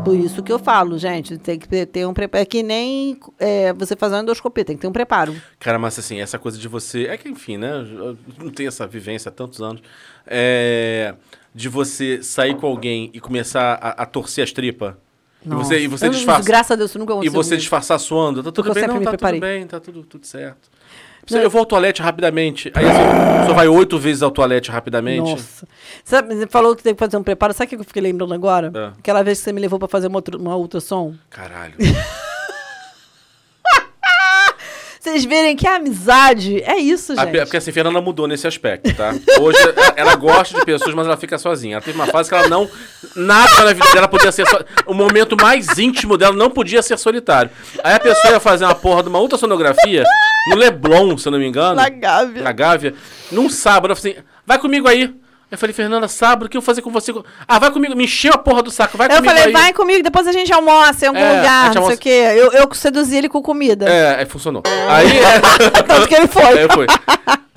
Speaker 1: Por isso que eu falo, gente, tem que ter um preparo. É que nem é, você fazer uma endoscopia, tem que ter um preparo.
Speaker 2: Cara, mas assim, essa coisa de você. É que, enfim, né? Eu não tenho essa vivência há tantos anos. É, de você sair com alguém e começar a, a torcer as tripas. E você, e você
Speaker 1: Eu não-
Speaker 2: disfarça.
Speaker 1: Graças a Deus, nunca
Speaker 2: E
Speaker 1: aconteceu.
Speaker 2: você
Speaker 1: comigo.
Speaker 2: disfarçar suando. Tá tudo
Speaker 1: Porque
Speaker 2: bem, não, tá tudo bem, tá tudo, tudo certo. Você- Eu vou ao toalete rapidamente. Aí a pessoa vai oito vezes ao toalete rapidamente.
Speaker 1: Nossa. Sabe, você falou que tem que fazer um preparo. Sabe o que eu fiquei lembrando agora?
Speaker 2: Ah.
Speaker 1: Aquela vez que você me levou pra fazer uma, ultra- uma ultrassom.
Speaker 2: Caralho. [laughs]
Speaker 1: Vocês verem que a amizade é isso,
Speaker 2: A-
Speaker 1: gente.
Speaker 2: porque assim, Fernanda mudou nesse aspecto, tá? Hoje ela- ela gosta de pessoas, mas ela fica sozinha. Ela teve uma fase que ela não. Nada na vida dela podia ser. So... O momento mais íntimo dela não podia ser solitário. Aí a pessoa ia fazer uma porra de uma ultrassonografia no Leblon, se eu não me engano.
Speaker 1: Na Gávea.
Speaker 2: Na Gávea. Num sábado, eu falei assim: vai comigo aí. Eu falei, Fernanda, sábado, o que eu vou fazer com você? Ah, vai comigo. Me encheu a porra do saco, vai
Speaker 1: Eu
Speaker 2: comigo
Speaker 1: falei,
Speaker 2: aí.
Speaker 1: vai comigo, depois a gente almoça em algum
Speaker 2: É,
Speaker 1: lugar, não sei o quê. Eu, eu seduzi ele com comida.
Speaker 2: É, aí funcionou. Aí. [laughs] é-
Speaker 1: Tanto que ele foi.
Speaker 2: Aí foi.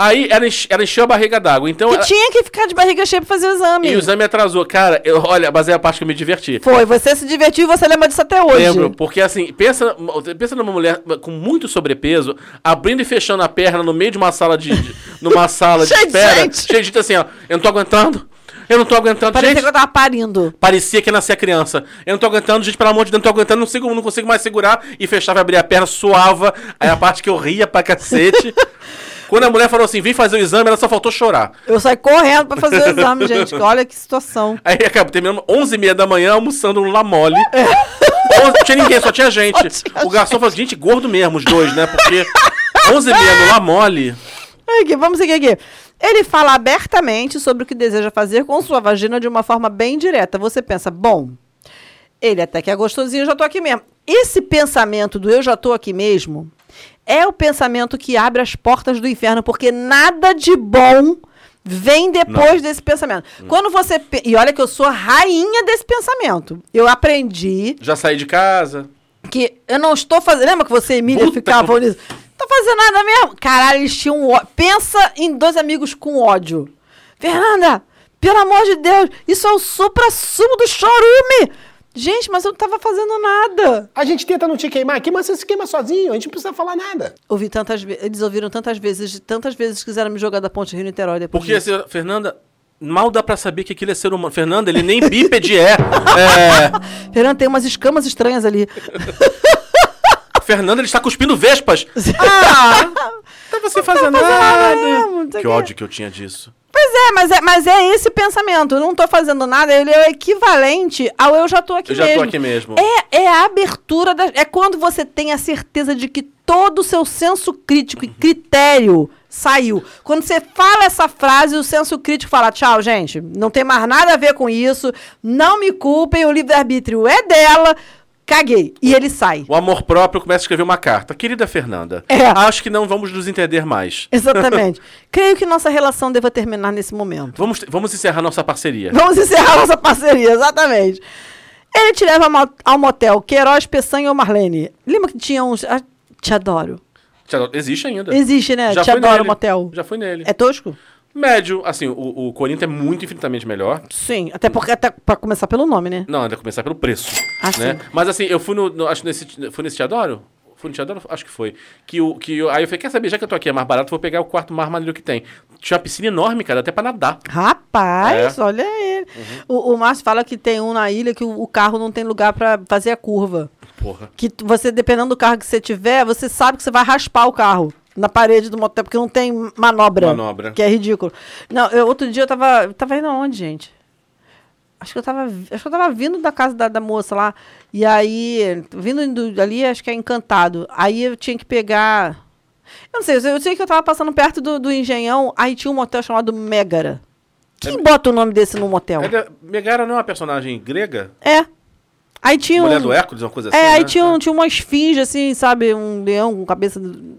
Speaker 2: Aí ela, enche- ela encheu a barriga d'água. Então.
Speaker 1: Que
Speaker 2: ela-
Speaker 1: tinha que ficar de barriga cheia pra fazer o exame.
Speaker 2: E o exame atrasou. Cara, eu, olha, mas é a parte que eu me diverti.
Speaker 1: Foi, você se divertiu e você lembra disso até hoje.
Speaker 2: Lembro, porque assim, pensa, pensa numa mulher com muito sobrepeso, abrindo e fechando a perna no meio de uma sala de. de- numa sala [laughs] de espera. Cheio de gente assim, ó. Eu não tô aguentando. Eu não tô aguentando.
Speaker 1: Parecia
Speaker 2: gente,
Speaker 1: que eu tava parindo.
Speaker 2: parecia que ia nascer a criança. Eu não tô aguentando, gente, pelo amor de Deus, não tô aguentando, não consigo, não consigo mais segurar. E fechava e abria a perna, suava. Aí a parte que eu ria pra cacete. [laughs] Quando a mulher falou assim, vem fazer o exame, ela só faltou chorar.
Speaker 1: Eu saí correndo pra fazer o exame, gente. Olha que situação. [laughs]
Speaker 2: Aí acabou, terminamos 11h30 da manhã almoçando um lamole. [laughs] Onze- Não tinha ninguém, só tinha gente.
Speaker 1: Só tinha
Speaker 2: o garçom falou, gente, gordo mesmo, os dois, né? Porque 11h30 no lamole.
Speaker 1: Aqui, vamos seguir aqui. Ele fala abertamente sobre o que deseja fazer com sua vagina de uma forma bem direta. Você pensa, bom, ele até que é gostosinho, eu já tô aqui mesmo. Esse pensamento do eu já tô aqui mesmo é o pensamento que abre as portas do inferno, porque nada de bom vem depois desse pensamento. Quando você. E olha que eu sou a rainha desse pensamento. Eu aprendi
Speaker 2: Já saí de casa.
Speaker 1: que eu não estou fazendo. Lembra que você e Emília
Speaker 2: Puta
Speaker 1: ficavam nisso? Não tô fazendo nada mesmo. Caralho, eles tinham ódio. Pensa em dois amigos com ódio. Fernanda, pelo amor de Deus, isso é o supra-sumo do chorume. Gente, mas eu não tava fazendo nada.
Speaker 4: A gente tenta não te queimar aqui, mas você se queima sozinho, a gente não precisa falar nada.
Speaker 1: Ouvi tantas vezes. Eles ouviram tantas vezes, tantas vezes quiseram me jogar da ponte Rio Niterói depois.
Speaker 2: Porque,
Speaker 1: disso.
Speaker 2: assim, Fernanda, mal dá pra saber que aquilo é ser humano. Fernanda, ele nem bípede é. [laughs] é.
Speaker 1: Fernanda, tem umas escamas estranhas ali. [laughs]
Speaker 2: Fernanda, ele está cuspindo vespas. [laughs] Ah! Não tá você fazendo nada.
Speaker 1: mesmo, não sei
Speaker 2: Que ódio que eu tinha disso.
Speaker 1: Pois é, mas é, mas é esse pensamento. Eu não tô fazendo nada, ele é o equivalente ao eu já tô aqui
Speaker 2: Eu já tô
Speaker 1: mesmo.
Speaker 2: aqui mesmo.
Speaker 1: É, é a abertura da. É quando você tem a certeza de que todo o seu senso crítico e critério saiu. Quando você fala essa frase, o senso crítico fala: tchau, gente, não tem mais nada a ver com isso, não me culpem, o livre-arbítrio é dela, caguei. E ele sai.
Speaker 2: O amor próprio começa a escrever uma carta. Querida Fernanda,
Speaker 1: É.
Speaker 2: acho que não vamos nos entender mais.
Speaker 1: Exatamente. [laughs] Creio que nossa relação deva terminar nesse momento.
Speaker 2: Vamos, vamos encerrar nossa parceria.
Speaker 1: Vamos encerrar nossa parceria, exatamente. Ele te leva ao motel Queiroz, Peçanha ou Marlene. Lembra que tinha uns. Ah, te adoro.
Speaker 2: Te adoro. Existe ainda.
Speaker 1: Existe, né?
Speaker 2: Já
Speaker 1: te adoro
Speaker 2: nele.
Speaker 1: motel.
Speaker 2: Já fui nele.
Speaker 1: É tosco?
Speaker 2: Médio, assim, o, o Corinto é muito infinitamente melhor.
Speaker 1: Sim, até porque até pra começar pelo nome, né?
Speaker 2: Não, ainda começar pelo preço.
Speaker 1: Ah,
Speaker 2: né?
Speaker 1: sim.
Speaker 2: Mas assim, eu fui no. no- acho nesse. Fui nesse Te Adoro? Fui no Te Adoro? Acho que foi. Que o, que eu- aí eu falei, quer saber, já que eu tô aqui é mais barato, vou pegar o quarto mais maneiro que tem. Tinha uma piscina enorme, cara, até pra nadar.
Speaker 1: Rapaz,
Speaker 2: É.
Speaker 1: olha ele. O, o Márcio fala que tem um na ilha que o, o carro não tem lugar pra fazer a curva.
Speaker 2: Porra.
Speaker 1: Que você, dependendo do carro que você tiver, você sabe que você vai raspar o carro na parede do motel, porque não tem manobra.
Speaker 2: Manobra.
Speaker 1: Que é ridículo. Não, eu, outro dia eu tava. Eu tava indo aonde, gente? Acho que eu tava. Acho que eu tava vindo da casa da, da moça lá. E aí, vindo indo ali, acho que é encantado. Aí eu tinha que pegar. Eu não sei, eu sei que eu tava passando perto do, do engenhão, aí tinha um motel chamado Megara. Quem bota o nome desse no motel?
Speaker 2: É- Megara não é uma personagem grega?
Speaker 1: É. Aí tinha
Speaker 2: Mulher
Speaker 1: um.
Speaker 2: do Hércules, uma coisa assim.
Speaker 1: É, aí
Speaker 2: né?
Speaker 1: tinha, um, tinha uma esfinge, assim, sabe? Um leão com cabeça. do-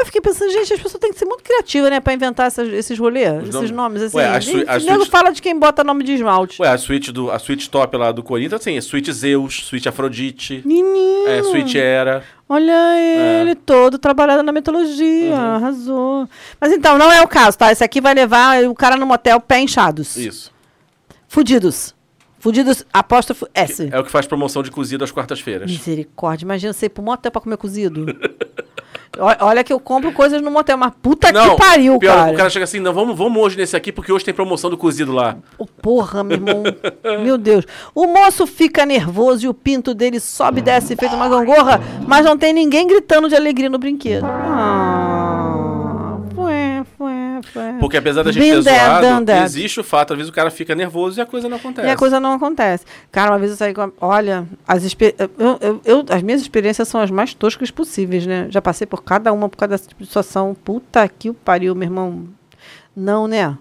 Speaker 1: Eu fiquei pensando, gente, as pessoas têm que ser muito criativas, né? Pra inventar essas- esses rolês, esses
Speaker 2: nomes-
Speaker 1: nomes, assim.
Speaker 2: Ué, a a
Speaker 1: o nego
Speaker 2: suíte-
Speaker 1: fala de quem bota nome de esmalte.
Speaker 2: Ué, a suíte, do, a suíte top lá do Corinthians, assim, é suíte Zeus, suíte Afrodite,
Speaker 1: Menino!
Speaker 2: é, suíte Hera.
Speaker 1: Olha ele todo trabalhado na mitologia,
Speaker 2: Uhum.
Speaker 1: arrasou. Mas então, não é o caso, tá? Esse aqui vai levar o cara no motel pé inchados.
Speaker 2: Isso.
Speaker 1: Fudidos. Fudidos, apóstrofo S.
Speaker 2: É o que faz promoção de cozido às quartas-feiras.
Speaker 1: Misericórdia, imagina você ir pro motel pra comer cozido. [laughs] Olha que eu compro coisas no motel, mas puta
Speaker 2: Não,
Speaker 1: que pariu,
Speaker 2: pior,
Speaker 1: cara.
Speaker 2: o cara chega assim, não, vamos, vamos hoje nesse aqui, porque hoje tem promoção do cozido lá.
Speaker 1: Ô, porra, meu irmão. [laughs] meu Deus. O moço fica nervoso e o pinto dele sobe e desce feito uma gangorra, mas não tem ninguém gritando de alegria no brinquedo. Ah, foi.
Speaker 2: Porque apesar da gente
Speaker 1: Been
Speaker 2: ter
Speaker 1: there,
Speaker 2: zoado,
Speaker 1: that.
Speaker 2: existe o fato, às vezes o cara fica nervoso e a coisa não acontece.
Speaker 1: E a coisa não acontece. Cara, uma vez eu saí com. a- Olha, as, eu, eu- eu- as minhas experiências são as mais toscas possíveis, né? Já passei por cada uma por de situação. Puta que o pariu, meu irmão. Não, né?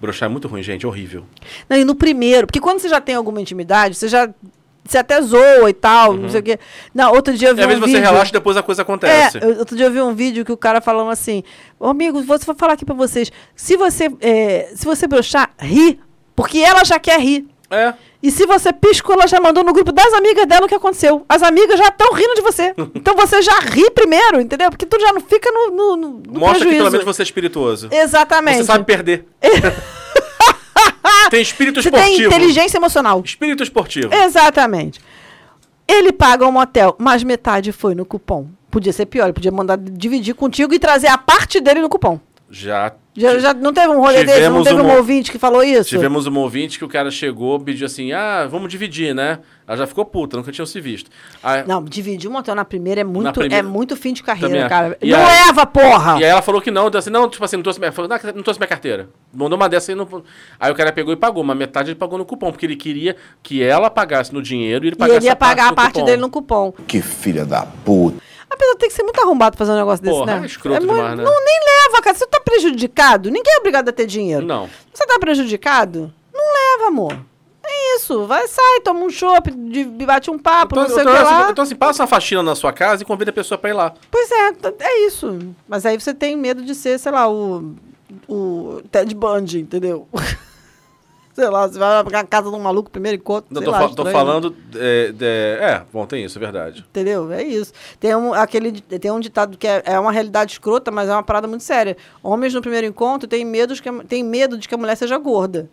Speaker 2: Broxar é muito ruim, gente, é horrível.
Speaker 1: Não, e no primeiro, porque quando você já tem alguma intimidade, você já. Você até zoa e tal, não sei o quê. Não, outro dia eu
Speaker 2: E
Speaker 1: vi
Speaker 2: às
Speaker 1: um
Speaker 2: vezes você
Speaker 1: vídeo.
Speaker 2: relaxa e depois a coisa
Speaker 1: É,
Speaker 2: acontece.
Speaker 1: eu- outro dia eu vi um vídeo que o cara falando assim, "Ô, amigo, vou falar aqui pra vocês. Se você, é, se você broxar, ri, porque ela já quer rir.
Speaker 2: É.
Speaker 1: E se você piscou, ela já mandou no grupo das amigas dela o que aconteceu. As amigas já estão rindo de você. [laughs] Então você já ri primeiro, entendeu? Porque tu já não fica no, no, no
Speaker 2: Mostra que
Speaker 1: prejuízo.
Speaker 2: pelo menos você é espirituoso.
Speaker 1: Exatamente.
Speaker 2: Você sabe perder. [laughs] tem espírito
Speaker 1: Você tem
Speaker 2: esportivo.
Speaker 1: inteligência emocional.
Speaker 2: Espírito esportivo.
Speaker 1: Exatamente. Ele paga um motel, mas metade foi no cupom. Podia ser pior, ele podia mandar dividir contigo e trazer a parte dele no cupom.
Speaker 2: Já
Speaker 1: Já, já não teve um rolê desse? Não teve um
Speaker 2: uma-
Speaker 1: ouvinte que falou isso?
Speaker 2: tivemos um ouvinte que o cara chegou, pediu assim: ah, vamos dividir, né? Ela já ficou puta, nunca tinham se visto. Aí,
Speaker 1: Não, dividir um motel na primeira é muito,
Speaker 2: primeira-
Speaker 1: é muito fim de carreira,
Speaker 2: acho.
Speaker 1: cara.
Speaker 2: E
Speaker 1: não
Speaker 2: aí-
Speaker 1: leva, porra!
Speaker 2: E aí ela falou que não, disse assim, não, tipo assim, não trouxe minha, falou, não, não trouxe minha carteira. Mandou uma dessa aí. Não, aí o cara pegou e pagou, mas metade ele pagou no cupom, porque ele queria que ela pagasse no dinheiro e ele
Speaker 1: E
Speaker 2: pagasse
Speaker 1: ele ia
Speaker 2: a parte
Speaker 1: pagar a parte
Speaker 2: cupom.
Speaker 1: dele no cupom.
Speaker 3: Que filha da puta.
Speaker 1: Apesar de ter que ser muito arrombado fazer um negócio desse,
Speaker 2: Porra,
Speaker 1: né?
Speaker 2: é escroto
Speaker 1: muito-
Speaker 2: demais, né?
Speaker 1: Não, nem leva, cara. Você tá prejudicado, ninguém é obrigado a ter dinheiro.
Speaker 2: Não.
Speaker 1: Você tá prejudicado? Não leva, amor. É isso. Vai, sai, toma um chopp, bate um papo,
Speaker 2: Então,
Speaker 1: não sei
Speaker 2: então,
Speaker 1: o que
Speaker 2: assim,
Speaker 1: lá.
Speaker 2: então, assim, passa uma faxina na sua casa e convida a pessoa pra ir lá.
Speaker 1: Pois é, é isso. Mas aí você tem medo de ser, sei lá, o. O Ted Bundy, entendeu? [laughs] sei lá, você vai pra casa de um maluco primeiro encontro.
Speaker 2: Não,
Speaker 1: sei
Speaker 2: tô,
Speaker 1: lá,
Speaker 2: fa- tô
Speaker 1: estranho, né?
Speaker 2: falando. É, de- é, bom, tem isso, é verdade.
Speaker 1: Entendeu? É isso. Tem um, aquele, tem um ditado que é, é uma realidade escrota, mas é uma parada muito séria. Homens no primeiro encontro têm medo que, têm medo de que a mulher seja gorda.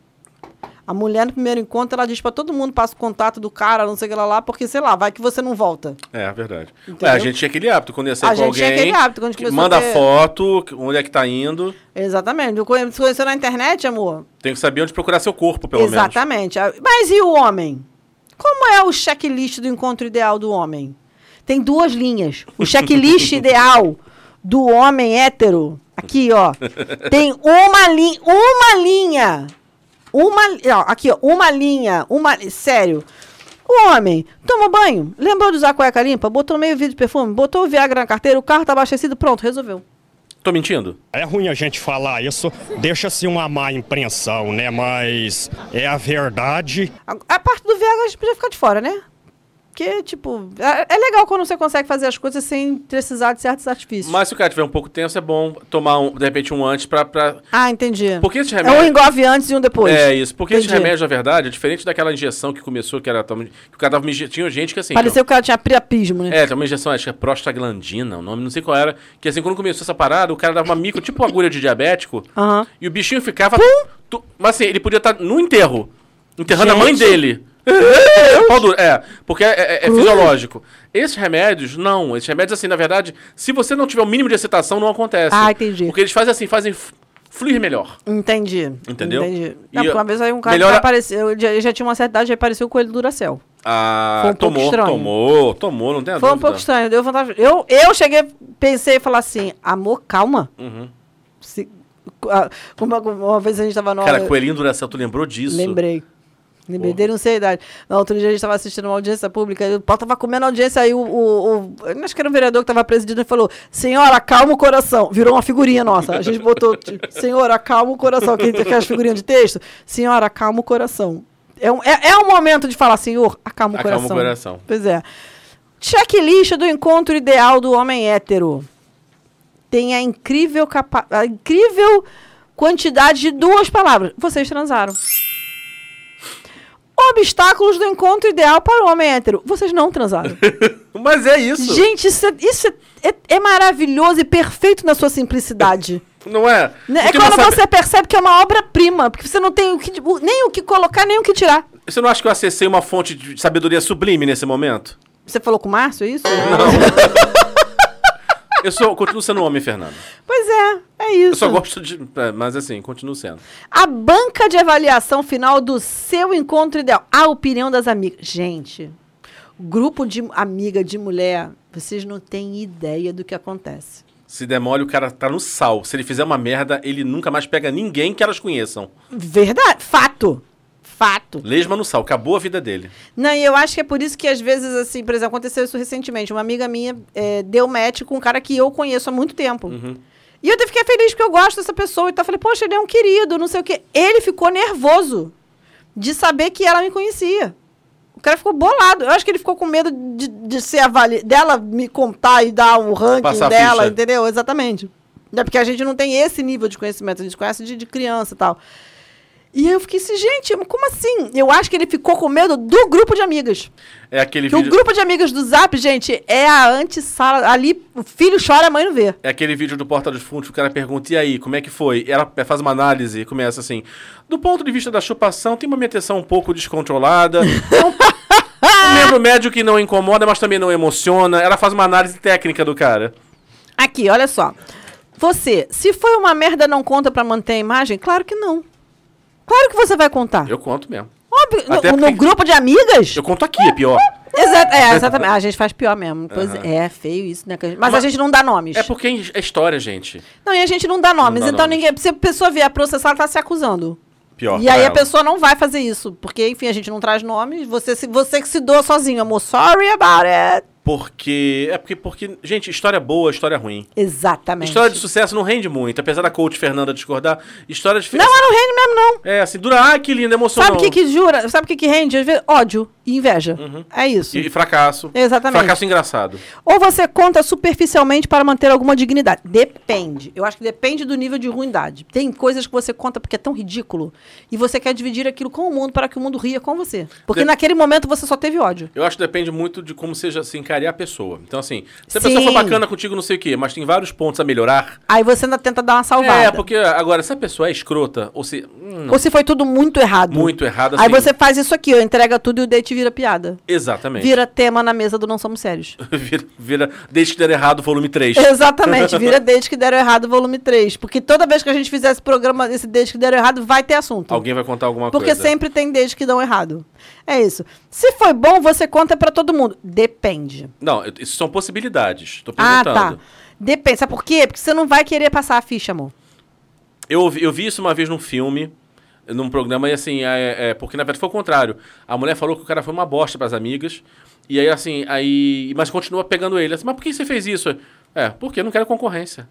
Speaker 1: A mulher no primeiro encontro, ela diz pra todo mundo, passa o contato do cara, não sei o que lá, lá, porque, sei lá, vai que você não volta.
Speaker 2: É, é verdade. Ué, a gente tinha aquele hábito, quando ia sair
Speaker 1: A
Speaker 2: com
Speaker 1: gente
Speaker 2: alguém.
Speaker 1: tinha aquele hábito, quando a gente a
Speaker 2: manda
Speaker 1: ter-
Speaker 2: foto, onde é que tá indo.
Speaker 1: Exatamente. Se conheceu na internet, amor,
Speaker 2: Tem que saber onde procurar seu corpo, pelo menos.
Speaker 1: Exatamente. A- Mas e o homem? Como é o checklist do encontro ideal do homem? Tem duas linhas. O checklist [laughs] ideal do homem hétero, aqui, ó, [laughs] tem uma linha, uma linha. Uma, ó, aqui, ó, uma linha, uma, sério. O homem toma banho, lembrou de usar cueca limpa, botou meio vidro de perfume, botou o Viagra na carteira, o carro tá abastecido, pronto, resolveu.
Speaker 2: Tô mentindo?
Speaker 9: É ruim a gente falar isso, deixa-se uma má impressão, né? Mas é a verdade.
Speaker 1: A, a parte do Viagra a gente podia ficar de fora, né? Porque, tipo, é, é legal quando você consegue fazer as coisas sem precisar de certos artifícios.
Speaker 2: Mas se o cara tiver um pouco tenso, é bom tomar, um, de repente, um antes pra. pra...
Speaker 1: Ah, entendi.
Speaker 2: Porque esse
Speaker 1: É
Speaker 2: remédio.
Speaker 1: um engove antes e um depois.
Speaker 2: É isso, porque esse
Speaker 1: Entendi.
Speaker 2: remédio, na verdade, é diferente daquela injeção que começou, que era. Que o cara tava. Tinha gente que assim.
Speaker 1: Pareceu que ela tinha priapismo, né?
Speaker 2: É, tem uma injeção, acho que é prostaglandina, o nome, não sei qual era. Que assim, quando começou essa parada, o cara dava uma micro, tipo uma agulha de diabético.
Speaker 1: Aham.
Speaker 2: E o bichinho ficava. tu- mas assim, ele podia estar no enterro. Enterrando a mãe
Speaker 1: Gente.
Speaker 2: dele. Pau duro, É, porque é, é- é fisiológico. Esses remédios, não. Esses remédios, assim, na verdade, se você não tiver o mínimo de excitação, não acontece.
Speaker 1: Ah, entendi.
Speaker 2: Porque eles fazem assim, fazem fluir melhor.
Speaker 1: Entendi.
Speaker 2: Entendeu?
Speaker 1: Entendi. Não, porque uma vez aí um cara
Speaker 2: melhora-
Speaker 1: que apareceu, ele já, ele já tinha uma certa idade, aí apareceu o coelho Duracell.
Speaker 2: Ah,
Speaker 1: Foi um pouco
Speaker 2: tomou,
Speaker 1: estranho.
Speaker 2: tomou, tomou, não tem a
Speaker 1: Foi um
Speaker 2: dúvida.
Speaker 1: pouco estranho, deu vontade. Eu, eu cheguei, pensei e falar assim, amor, calma.
Speaker 2: Uhum.
Speaker 1: Se- uma, uma vez a gente tava no
Speaker 2: Cara, Coelhinho Duracell, tu lembrou disso?
Speaker 1: Lembrei. Dele, não sei a idade. No outro dia a gente estava assistindo uma audiência pública, e o Paulo tava comendo a audiência, aí o, o, o- Acho que era um vereador que estava presidindo e falou: Senhora, acalma o coração. Virou uma figurinha nossa. A gente botou, tipo, Senhora, acalma o coração. Aquelas figurinhas de texto. Senhora, acalma o coração. É um, é, é um momento de falar, Senhor, acalma o
Speaker 2: Acalma o
Speaker 1: coração.
Speaker 2: coração.
Speaker 1: Pois é. Checklist do encontro ideal do homem hétero. tem a incrível, capa a incrível quantidade de duas palavras. Vocês transaram. Obstáculos do encontro ideal para o homem hétero. Vocês não transaram. [laughs]
Speaker 2: Mas é isso.
Speaker 1: Gente, isso, é, isso é, é- é maravilhoso e perfeito na sua simplicidade. [laughs]
Speaker 2: Não é?
Speaker 1: Né? É quando
Speaker 2: não sabe-
Speaker 1: você percebe que é uma obra-prima, porque você não tem o que, nem o que colocar, nem o que tirar.
Speaker 2: Você não acha que eu acessei uma fonte de sabedoria sublime nesse momento?
Speaker 1: Você falou com o Márcio, é isso? [laughs]
Speaker 2: Eu sou, continuo sendo homem, Fernando.
Speaker 1: Pois é, é isso.
Speaker 2: Eu só gosto de. é, Mas assim, continuo sendo.
Speaker 1: A banca de avaliação final do seu encontro ideal. A opinião das amigas. Gente, grupo de amiga de mulher, vocês não têm ideia do que acontece.
Speaker 2: Se demole, o cara tá no sal. Se ele fizer uma merda, ele nunca mais pega ninguém que elas conheçam.
Speaker 1: Verdade, fato. Fato.
Speaker 2: Lesma no sal, acabou a vida dele.
Speaker 1: Não, e eu acho que é por isso que às vezes, assim, por exemplo, aconteceu isso recentemente. Uma amiga minha é, deu match com um cara que eu conheço há muito tempo.
Speaker 2: Uhum.
Speaker 1: E eu até fiquei feliz porque eu gosto dessa pessoa. Então eu falei, poxa, ele é um querido, não sei o quê. Ele ficou nervoso de saber que ela me conhecia. O cara ficou bolado. Eu acho que ele ficou com medo de, de ser avali... dela me contar e dar o ranking
Speaker 2: Passar
Speaker 1: dela, entendeu? Exatamente. É porque a gente não tem esse nível de conhecimento, a gente conhece de, de criança e tal. E eu fiquei assim, gente, como assim? Eu acho que ele ficou com medo do grupo de amigas.
Speaker 2: É aquele
Speaker 1: Que o
Speaker 2: vídeo.
Speaker 1: grupo de amigas do Zap, gente, é a antessala. Ali, o filho chora, a mãe não vê.
Speaker 2: É aquele vídeo do Porta dos Fundos que o cara pergunta, e aí, como é que foi? Ela faz uma análise e começa assim. Do ponto de vista da chupação, tem uma meteção um pouco descontrolada. [laughs] Um, membro médio que não incomoda, mas também não emociona. Ela faz uma análise técnica do cara.
Speaker 1: Aqui, olha só. Você, se foi uma merda, não conta pra manter a imagem? Claro que não. Claro que você vai contar.
Speaker 2: Eu conto mesmo.
Speaker 1: Óbvio, no-
Speaker 2: Até
Speaker 1: no,
Speaker 2: porque-
Speaker 1: grupo de amigas?
Speaker 2: Eu conto aqui, é pior. [laughs]
Speaker 1: É, exatamente. Ah, a gente faz pior mesmo. Pois é, é feio isso, né? que a gente- Mas, a
Speaker 2: Mas-
Speaker 1: gente não dá nomes.
Speaker 2: É porque é história, gente.
Speaker 1: Não, e a gente não dá nomes.
Speaker 2: dá
Speaker 1: então
Speaker 2: nomes.
Speaker 1: ninguém. Se a pessoa vier processar, ela tá se acusando.
Speaker 2: Pior.
Speaker 1: E
Speaker 2: pra
Speaker 1: aí a
Speaker 2: ela.
Speaker 1: pessoa não vai fazer isso. Porque, enfim, a gente não traz nomes. Você, se, você que se doa sozinho, amor. Sorry about it.
Speaker 2: Porque. É porque, porque. Gente, história boa, história ruim.
Speaker 1: Exatamente.
Speaker 2: História de sucesso não rende muito. Apesar da coach Fernanda discordar, história de.
Speaker 1: Não, mas não rende mesmo, não.
Speaker 2: É, assim, dura. Ai, que lindo, emocionou.
Speaker 1: Sabe o que, que jura? Sabe o que, que rende? Ódio e inveja. É isso.
Speaker 2: Uhum. E fracasso.
Speaker 1: Exatamente.
Speaker 2: Fracasso engraçado.
Speaker 1: Ou você conta superficialmente para manter alguma dignidade. Depende. Eu acho que depende do nível de ruindade. Tem coisas que você conta porque é tão ridículo e você quer dividir aquilo com o mundo para que o mundo ria com você. Porque
Speaker 2: De-
Speaker 1: naquele momento você só teve ódio.
Speaker 2: Eu acho que depende muito de como seja se encare a pessoa. Então, assim, se a
Speaker 1: Sim.
Speaker 2: pessoa for bacana contigo, não sei o quê, mas tem vários pontos a melhorar.
Speaker 1: Aí você ainda tenta dar uma salvada.
Speaker 2: É, porque agora, se a pessoa é escrota, ou se. hum,
Speaker 1: Ou se foi tudo muito errado.
Speaker 2: muito errado,
Speaker 1: Aí
Speaker 2: assim.
Speaker 1: você faz isso aqui, ó, entrega tudo e o date vira piada.
Speaker 2: Exatamente.
Speaker 1: Vira tema na mesa do Não Somos Sérios. [laughs]
Speaker 2: vira, vira Desde que der errado, volume 3.
Speaker 1: Exatamente, vira Desde que deram errado, volume 3. [laughs] Porque toda vez que a gente fizer esse programa, esse Desde que deram errado, vai ter assunto.
Speaker 2: Alguém vai contar alguma
Speaker 1: Porque
Speaker 2: coisa.
Speaker 1: sempre tem desde que dão errado. É isso. Se foi bom, você conta pra todo mundo. Depende.
Speaker 2: Não, eu- isso são possibilidades. Tô
Speaker 1: Ah,
Speaker 2: perguntando.
Speaker 1: tá. Depende. Sabe por quê? Porque você não vai querer passar a ficha, amor.
Speaker 2: Eu, eu vi isso uma vez num filme, num programa, e assim, é, é, porque na verdade foi o contrário. A mulher falou que o cara foi uma bosta pras amigas, e aí assim, aí. Mas continua pegando ele. Assim, mas por que você fez isso? É, porque eu não quero concorrência.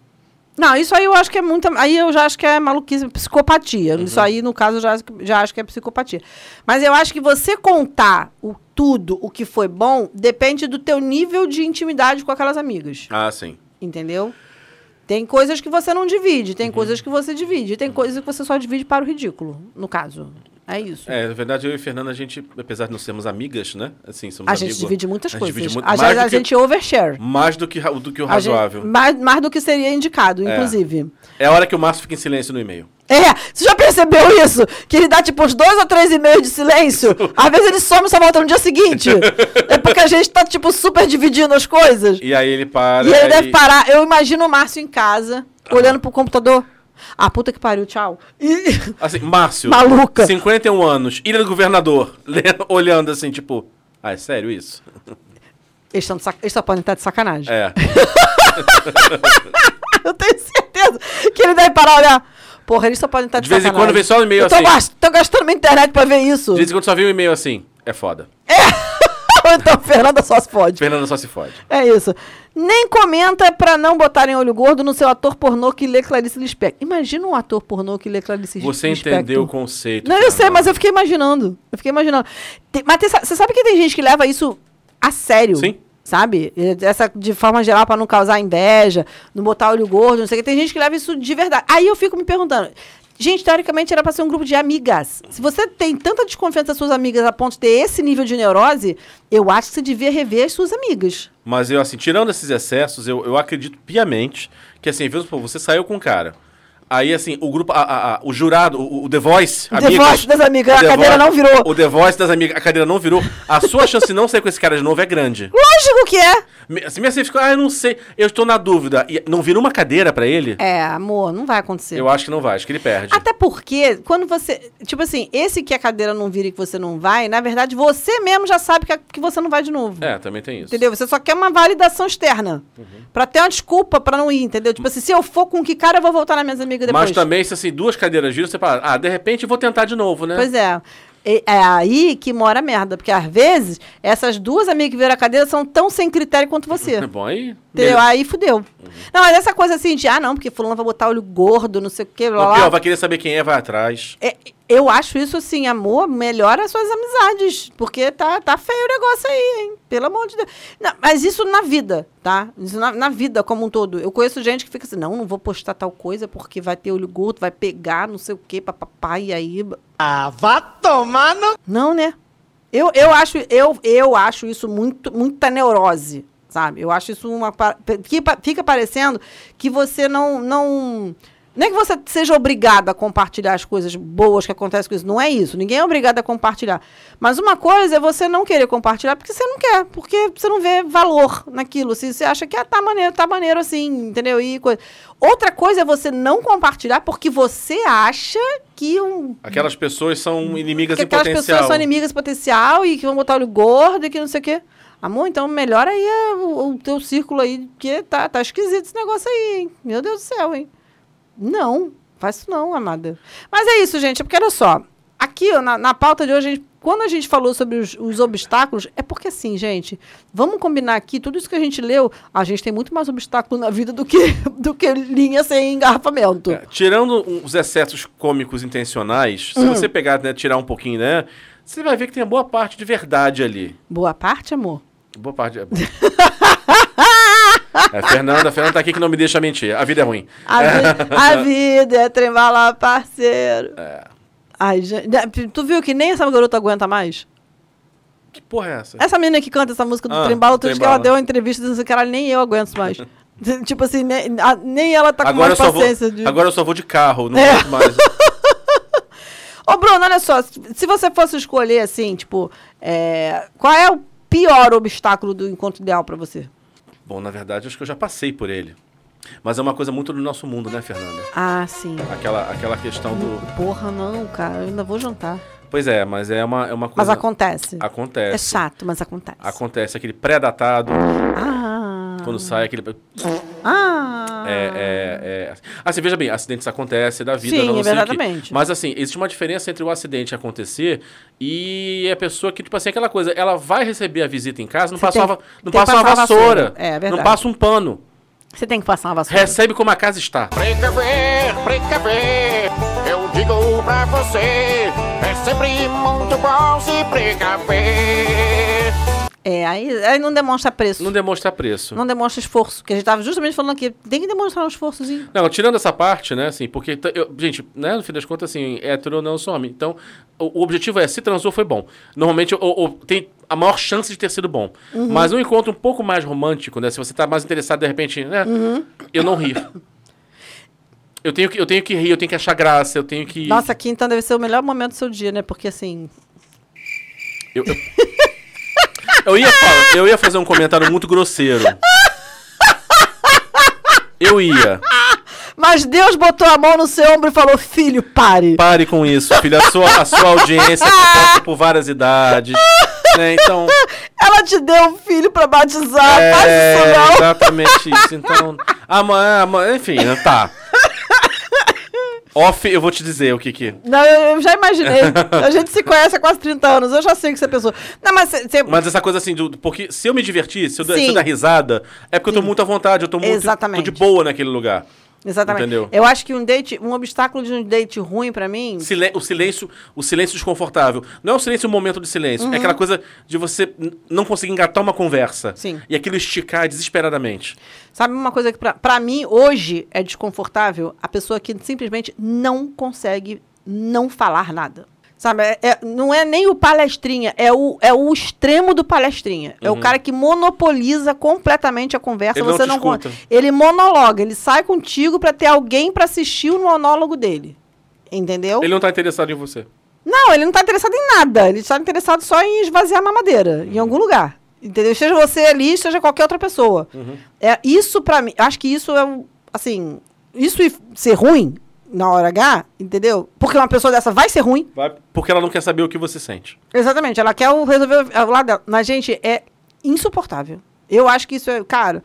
Speaker 1: Não, isso aí eu acho que é muita. Aí eu já acho que é maluquice, psicopatia. Isso aí, no caso, eu já, já acho que é psicopatia. Mas eu acho que você contar o tudo, o que foi bom, depende do teu nível de intimidade com aquelas amigas.
Speaker 2: Ah, sim.
Speaker 1: Entendeu? Tem coisas que você não divide, tem coisas que você divide, e tem coisas que você só divide para o ridículo, no caso. É isso.
Speaker 2: É, na verdade, eu e Fernanda, a gente, apesar de não sermos amigas, né? Assim, somos
Speaker 1: a gente divide muitas
Speaker 2: a gente
Speaker 1: coisas.
Speaker 2: divide muito-
Speaker 1: a,
Speaker 2: mais
Speaker 1: a
Speaker 2: que-
Speaker 1: gente overshare.
Speaker 2: Mais do que, do que o
Speaker 1: A gente-
Speaker 2: razoável.
Speaker 1: mais, mais do que seria indicado,
Speaker 2: É.
Speaker 1: inclusive.
Speaker 2: É a hora que o Márcio fica em silêncio no e-mail.
Speaker 1: É, você já percebeu isso? Que ele dá tipo uns dois ou três e-mails de silêncio. Às vezes ele some e só volta no dia seguinte. [laughs] é porque a gente tá, tipo, super dividindo as coisas.
Speaker 2: E aí ele para.
Speaker 1: E ele deve parar. Eu imagino o Márcio em casa, olhando pro computador. Ah, puta que pariu, tchau. E... [laughs]
Speaker 2: Assim, Márcio.
Speaker 1: Maluca.
Speaker 2: 51 anos, Ilha do Governador. [laughs] olhando assim, tipo. Ah, é sério isso?
Speaker 1: Eles, sac- só podem estar de sacanagem.
Speaker 2: É. [laughs]
Speaker 1: Eu tenho certeza que ele deve parar olhar. Porra, eles só podem estar de,
Speaker 2: De vez em
Speaker 1: sacanagem.
Speaker 2: quando vem só um e-mail
Speaker 1: Eu tô,
Speaker 2: assim.
Speaker 1: gas- tô gastando minha internet pra ver isso.
Speaker 2: De vez em quando só vem um e-mail assim. É foda.
Speaker 1: Ou então, [laughs] Fernanda só se fode.
Speaker 2: Fernanda só se fode.
Speaker 1: É isso. Nem comenta pra não botarem olho gordo no seu ator pornô que lê Clarice Lispector. Imagina um ator pornô que lê Clarice
Speaker 2: Você
Speaker 1: Lispector.
Speaker 2: entendeu o conceito.
Speaker 1: Não, eu sei, mas eu fiquei imaginando. Eu fiquei imaginando. Tem- mas tem- você sabe que tem gente que leva isso a sério?
Speaker 2: Sim.
Speaker 1: Sabe? Essa de forma geral pra não causar inveja, não botar olho gordo, não sei o que. Tem gente que leva isso de verdade. Aí eu fico me perguntando. Gente, teoricamente era pra ser um grupo de amigas. Se você tem tanta desconfiança das suas amigas a ponto de ter esse nível de neurose, eu acho que você devia rever as suas amigas.
Speaker 2: Mas eu, assim, tirando esses excessos, eu, eu acredito piamente que, assim, vamos supor, você saiu com um cara. Aí, assim, o grupo, a- a- a- o jurado, o, o The Voice,
Speaker 1: O The Voice das amigas, a
Speaker 2: The
Speaker 1: cadeira
Speaker 2: Voice-
Speaker 1: não virou.
Speaker 2: O The Voice das amigas, a cadeira não virou. A sua chance de não sair com esse cara de novo é grande.
Speaker 1: Lógico que é.
Speaker 2: Me- Assim, assim fica, ah, eu não sei, eu estou na dúvida. E não vira uma cadeira pra ele?
Speaker 1: É, amor, não vai acontecer.
Speaker 2: Eu acho que não vai, acho que ele perde.
Speaker 1: Até porque, quando você. Tipo assim, esse que a cadeira não vira e que você não vai, na verdade, você mesmo já sabe que, a- que você não vai de novo.
Speaker 2: É, também tem isso.
Speaker 1: Entendeu? Você só quer uma validação externa.
Speaker 2: Uhum.
Speaker 1: Pra ter uma desculpa pra não ir, entendeu? Tipo assim, se eu for com que cara, eu vou voltar nas minhas amigas depois.
Speaker 2: Mas também, se assim, duas cadeiras viram, você fala, ah, de repente eu vou tentar de novo, né?
Speaker 1: Pois é. É aí que mora a merda. Porque às vezes, essas duas amigas que viram a cadeira são tão sem critério quanto você.
Speaker 2: É [laughs] bom aí.
Speaker 1: Entendeu? Aí fudeu. Não, mas essa coisa assim de, ah, não, porque fulano vai botar olho gordo, não sei o quê, blá, blá.
Speaker 2: pior, vai querer saber quem é, vai atrás.
Speaker 1: É, eu acho isso assim, amor, melhora as suas amizades. Porque tá, tá feio o negócio aí, hein? Pelo amor de Deus. Não, mas isso na vida, tá? Isso na, na vida como um todo. Eu conheço gente que fica assim, não, não vou postar tal coisa porque vai ter olho gordo, vai pegar, não sei o quê, papapá, e aí.
Speaker 10: Ah, vá tomar no...
Speaker 1: Não, né? Eu, eu, acho, eu, eu acho isso muito, muita neurose, sabe? Eu acho isso uma. Fica, fica parecendo que você não. não não é que você seja obrigado a compartilhar as coisas boas que acontecem com isso. Não é isso. Ninguém é obrigado a compartilhar. Mas uma coisa é você não querer compartilhar porque você não quer. Porque você não vê valor naquilo. Assim, você acha que ah, tá maneiro, tá maneiro assim, entendeu? E coisa. Outra coisa é você não compartilhar porque você acha que um,
Speaker 2: Aquelas pessoas são inimigas
Speaker 1: que
Speaker 2: em
Speaker 1: aquelas
Speaker 2: potencial.
Speaker 1: pessoas são inimigas em potencial e que vão botar olho gordo e que não sei o quê. Amor, então melhora aí o, o teu círculo aí, porque tá, tá esquisito esse negócio aí, hein? Meu Deus do céu, hein? Não, faz isso não, amada. Mas é isso, gente, porque olha só, aqui na, na pauta de hoje, a gente- quando a gente falou sobre os, os obstáculos, é porque assim, gente, vamos combinar aqui, tudo isso que a gente leu, a gente tem muito mais obstáculo na vida do que, [laughs] do que linha sem engarrafamento.
Speaker 2: É, tirando os excessos cômicos intencionais, se
Speaker 1: Hum.
Speaker 2: você pegar, né, tirar um pouquinho, né, você vai ver que tem boa parte de verdade ali.
Speaker 1: Boa parte, amor?
Speaker 2: Boa parte. [laughs] é Fernanda, a Fernanda tá aqui que não me deixa mentir. A vida é ruim.
Speaker 1: A, vi- a vida é trembala, parceiro. Ai, gente. né, Tu viu que nem essa garota aguenta mais?
Speaker 2: Que porra é essa?
Speaker 1: Essa menina que canta essa música do
Speaker 2: Ah,
Speaker 1: Trembala, outro dia que ela deu uma entrevista dizendo que ela nem eu aguento mais. [laughs] tipo assim, nem, a- nem ela tá com
Speaker 2: agora, eu
Speaker 1: mais
Speaker 2: só vou,
Speaker 1: paciência. de...
Speaker 2: agora eu só vou de carro, não
Speaker 1: É.
Speaker 2: aguento mais. [laughs]
Speaker 1: Ô, Bruno, olha só. Se você fosse escolher, assim, tipo, é, qual é o pior obstáculo do encontro ideal pra você?
Speaker 2: Bom, na verdade, acho que eu já passei por ele. Mas é uma coisa muito do nosso mundo, né, Fernanda?
Speaker 1: Ah, sim.
Speaker 2: Aquela, aquela questão do.
Speaker 1: Porra, não, cara. Eu ainda vou jantar.
Speaker 2: Pois é, mas é uma, é uma
Speaker 1: Mas
Speaker 2: coisa.
Speaker 1: acontece.
Speaker 2: Acontece.
Speaker 1: É chato, mas acontece.
Speaker 2: Acontece aquele pré-datado,
Speaker 1: Ah.
Speaker 2: Quando sai aquele.
Speaker 1: Ah.
Speaker 2: É, é, é... Assim, veja bem, acidentes acontecem da vida.
Speaker 1: Sim,
Speaker 2: não
Speaker 1: exatamente.
Speaker 2: Mas assim, existe uma diferença entre o acidente acontecer e a pessoa que, tipo assim, aquela coisa, ela vai receber a visita em casa, não
Speaker 1: Você
Speaker 2: passa,
Speaker 1: tem-
Speaker 2: uma, não
Speaker 1: que
Speaker 2: passa uma vassoura,
Speaker 1: vassoura. É, verdade.
Speaker 2: não passa um pano.
Speaker 1: Você tem que passar uma vassoura.
Speaker 2: Recebe como a casa está.
Speaker 11: Precaver, precaver, eu digo pra você, é sempre muito bom se precaver.
Speaker 1: É, aí, aí não demonstra preço.
Speaker 2: Não demonstra preço.
Speaker 1: Não demonstra esforço. Que a gente tava justamente falando aqui. Tem que demonstrar um esforçozinho.
Speaker 2: Não, tirando essa parte, né, assim, porque, eu- gente, né, no fim das contas, assim, hétero não some. Então, o, o objetivo é, se transou, foi bom. Normalmente, o, o- tem a maior chance de ter sido bom.
Speaker 1: Uhum.
Speaker 2: Mas um encontro um pouco mais romântico, né, se você tá mais interessado, de repente, né,
Speaker 1: Uhum.
Speaker 2: eu não rio. Eu tenho, que, eu tenho que rir, eu tenho que achar graça, eu tenho que...
Speaker 1: Nossa, aqui então deve ser o melhor momento do seu dia, né? Porque assim.
Speaker 2: Eu, eu- [laughs] eu ia falar- eu ia fazer um comentário muito grosseiro. Eu ia.
Speaker 1: Mas Deus botou a mão no seu ombro e falou: Filho, pare.
Speaker 2: Pare com isso, filho. A sua, a sua audiência é composta por várias idades. Né? Então,
Speaker 1: Ela te deu um filho pra batizar. Faz
Speaker 2: é
Speaker 1: isso não.
Speaker 2: exatamente isso. Então, amanhã, amanhã, enfim, tá. Off, eu vou te dizer o que que...
Speaker 1: Não, eu, já imaginei. [laughs] A gente se conhece há quase 30 anos. Eu já sei que você pensou. Não, mas você.
Speaker 2: Mas essa coisa assim, do, porque se eu me divertir, se eu, se eu
Speaker 1: Sim.
Speaker 2: dar risada, é porque eu tô muito à vontade, eu tô muito
Speaker 1: Exatamente.
Speaker 2: tô de boa naquele lugar.
Speaker 1: Exatamente.
Speaker 2: Entendeu?
Speaker 1: Eu acho que um date, um obstáculo de um date ruim pra mim.
Speaker 2: Silen- o silêncio, o silêncio desconfortável. Não é o silêncio um momento de silêncio,
Speaker 1: Uhum.
Speaker 2: é aquela coisa de você não conseguir engatar uma conversa.
Speaker 1: Sim.
Speaker 2: E aquilo esticar desesperadamente.
Speaker 1: Sabe uma coisa que pra mim hoje é desconfortável? A pessoa que simplesmente não consegue não falar nada. Sabe, é- é- não é nem o palestrinha, é o, é o extremo do palestrinha. É o cara que monopoliza completamente a conversa.
Speaker 2: Uhum. Ele não
Speaker 1: você não
Speaker 2: escuta.
Speaker 1: Ele monologa, ele sai contigo pra ter alguém pra assistir o monólogo dele. Entendeu?
Speaker 2: Ele não tá interessado em você.
Speaker 1: Não, ele não tá interessado em nada. Ele está interessado só em esvaziar a mamadeira, em algum lugar. Entendeu? Seja você ali, seja qualquer outra pessoa. É, isso pra mim, acho que isso é um, assim, isso ser ruim na hora H, entendeu? Porque uma pessoa dessa vai ser ruim.
Speaker 2: Vai, porque ela não quer saber o que você sente.
Speaker 1: Exatamente, ela quer o resolver o lado dela. Mas, gente, é insuportável. Eu acho que isso é, cara,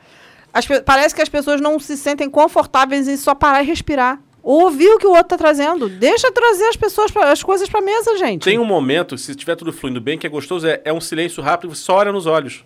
Speaker 1: as parece que as pessoas não se sentem confortáveis em só parar e respirar. Ouvir o que o outro tá trazendo. Deixa trazer as pessoas, pra, as coisas pra mesa, gente.
Speaker 2: Tem um momento, se estiver tudo fluindo bem, que é gostoso, é, é um silêncio rápido, você só olha nos olhos.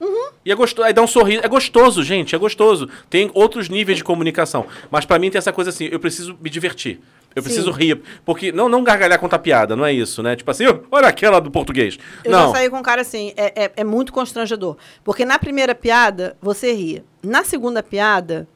Speaker 1: Uhum.
Speaker 2: E é gostoso, aí dá um sorriso. É gostoso, gente, é gostoso. Tem outros níveis de comunicação. Mas pra mim tem essa coisa assim, eu preciso me divertir. Eu
Speaker 1: Sim.
Speaker 2: preciso rir. Porque não, não gargalhar contar piada, não é isso, né? Tipo assim, "Oh, olha aquela do português.
Speaker 1: Eu
Speaker 2: não.
Speaker 1: já saí com um cara assim, é, é, é muito constrangedor. Porque na primeira piada, você ria. Na segunda piada,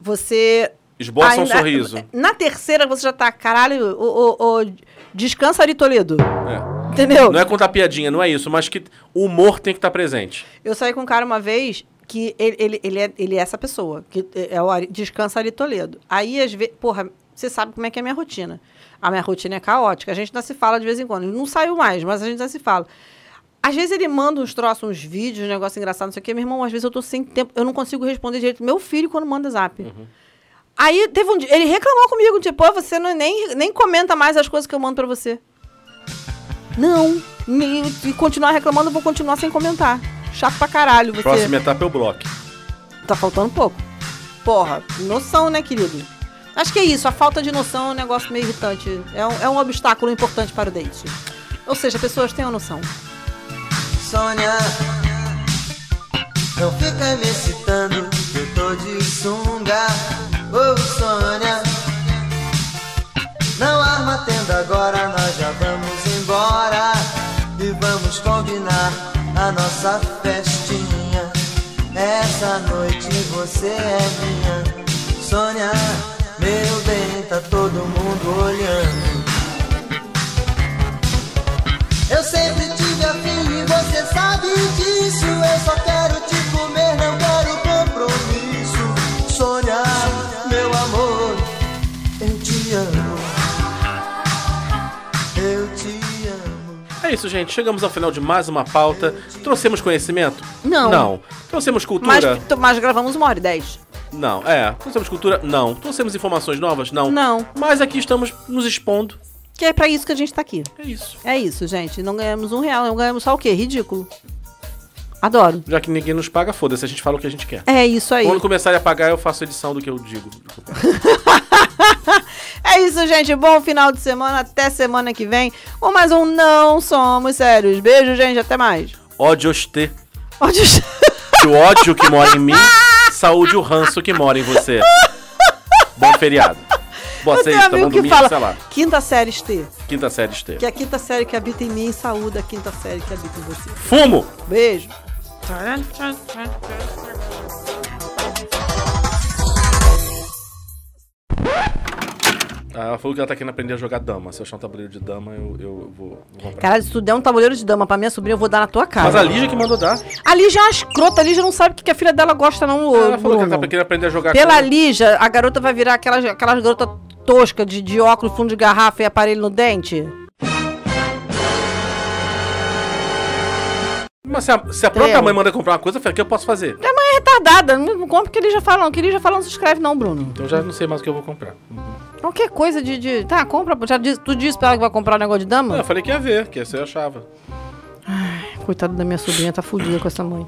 Speaker 1: você.
Speaker 2: Esboça um sorriso.
Speaker 1: Na terceira, você já tá, caralho, o, o, o- descansa Ari Toledo.
Speaker 2: É.
Speaker 1: Entendeu?
Speaker 2: Não é contar piadinha, não é isso, mas que o humor tem que estar presente.
Speaker 1: Eu saí com um cara uma vez que ele, ele, ele, é, ele é essa pessoa, que é o Ari, Descansa Ari Toledo. Aí, às vezes, porra, você sabe como é que é a minha rotina. A minha rotina é caótica. A gente ainda se fala de vez em quando. Não saiu mais, mas a gente ainda se fala. Às vezes ele manda uns troços, uns vídeos, um negócio engraçado, não sei o quê. Meu irmão, às vezes eu tô sem tempo, eu não consigo responder direito. Meu filho, quando manda zap. Aí teve um dia, ele reclamou comigo, tipo, pô, você não, nem, nem comenta mais as coisas que eu mando pra você. Não. E, e continuar reclamando, eu vou continuar sem comentar. Chato pra caralho. Você...
Speaker 2: Próxima etapa é o bloco.
Speaker 1: Tá faltando pouco. Porra, noção, né, querido? Acho que é isso. A falta de noção é um negócio meio irritante. É um, é um obstáculo importante para o date. Ou seja, pessoas tenham noção.
Speaker 12: Sônia, não fica me excitando, que eu tô de sunga. Nossa festinha. Essa noite você é minha. Sônia, meu bem, tá todo mundo olhando. Eu sempre tive afim e você sabe disso. Eu só quero
Speaker 2: isso, gente. Chegamos ao final de mais uma pauta. Trouxemos conhecimento?
Speaker 1: Não.
Speaker 2: Não. Trouxemos cultura?
Speaker 1: Mas, mas gravamos uma hora e dez.
Speaker 2: Não. É. Trouxemos cultura? Não. Trouxemos informações novas? Não.
Speaker 1: Não.
Speaker 2: Mas aqui estamos nos expondo.
Speaker 1: Que é pra isso que a gente tá aqui.
Speaker 2: É isso.
Speaker 1: É isso, gente. Não ganhamos um real, não ganhamos só o quê? Ridículo. Adoro.
Speaker 2: Já que ninguém nos paga, foda-se. A gente fala o que a gente quer.
Speaker 1: É isso aí.
Speaker 2: Quando começarem a pagar, eu faço edição do que eu digo. [laughs]
Speaker 1: É isso, gente. Bom final de semana. Até semana que vem. Com mais um Não Somos Sérios. Beijo, gente. Até mais.
Speaker 2: Ódios te.
Speaker 1: Ódio.
Speaker 2: Que o ódio que mora em mim, [laughs] saúde o ranço que mora em você. Bom feriado. Boa
Speaker 1: Eu
Speaker 2: sexta, bom domingo,
Speaker 1: fala
Speaker 2: sei lá.
Speaker 1: quinta série T.
Speaker 2: Quinta série T.
Speaker 1: Que é a quinta série que habita em mim saúda a quinta série que habita em você.
Speaker 2: Fumo!
Speaker 1: Beijo.
Speaker 2: Ah, ela falou que ela tá querendo aprender a jogar dama. Se eu achar um tabuleiro de dama, eu, eu vou, vou comprar.
Speaker 1: Caralho, se tu der um tabuleiro de dama pra minha sobrinha, eu vou dar na tua cara.
Speaker 2: Mas a Lígia que mandou dar.
Speaker 1: A Lígia é uma escrota. A Lígia não sabe o que que a filha dela gosta, não. ô,
Speaker 2: Ela falou que ela tá querendo aprender a jogar
Speaker 1: Pela
Speaker 2: com-
Speaker 1: Lígia, a garota vai virar aquelas, aquelas garotas tosca de, de óculos, fundo de garrafa e aparelho no dente.
Speaker 2: Mas se a, se a própria mãe manda comprar uma coisa, o que eu posso fazer?
Speaker 1: Minha mãe é retardada. Não, compra o que ele já fala, não. O que ele já fala, não se escreve, não, Bruno.
Speaker 2: Então já não sei mais o que eu vou comprar.
Speaker 1: Qualquer coisa de. de- Tá, compra. Já diz- tu disse pra ela que vai comprar um negócio de dama?
Speaker 2: Não, eu falei que ia ver, que essa eu achava.
Speaker 1: Coitada da minha sobrinha, tá fudida com essa mãe.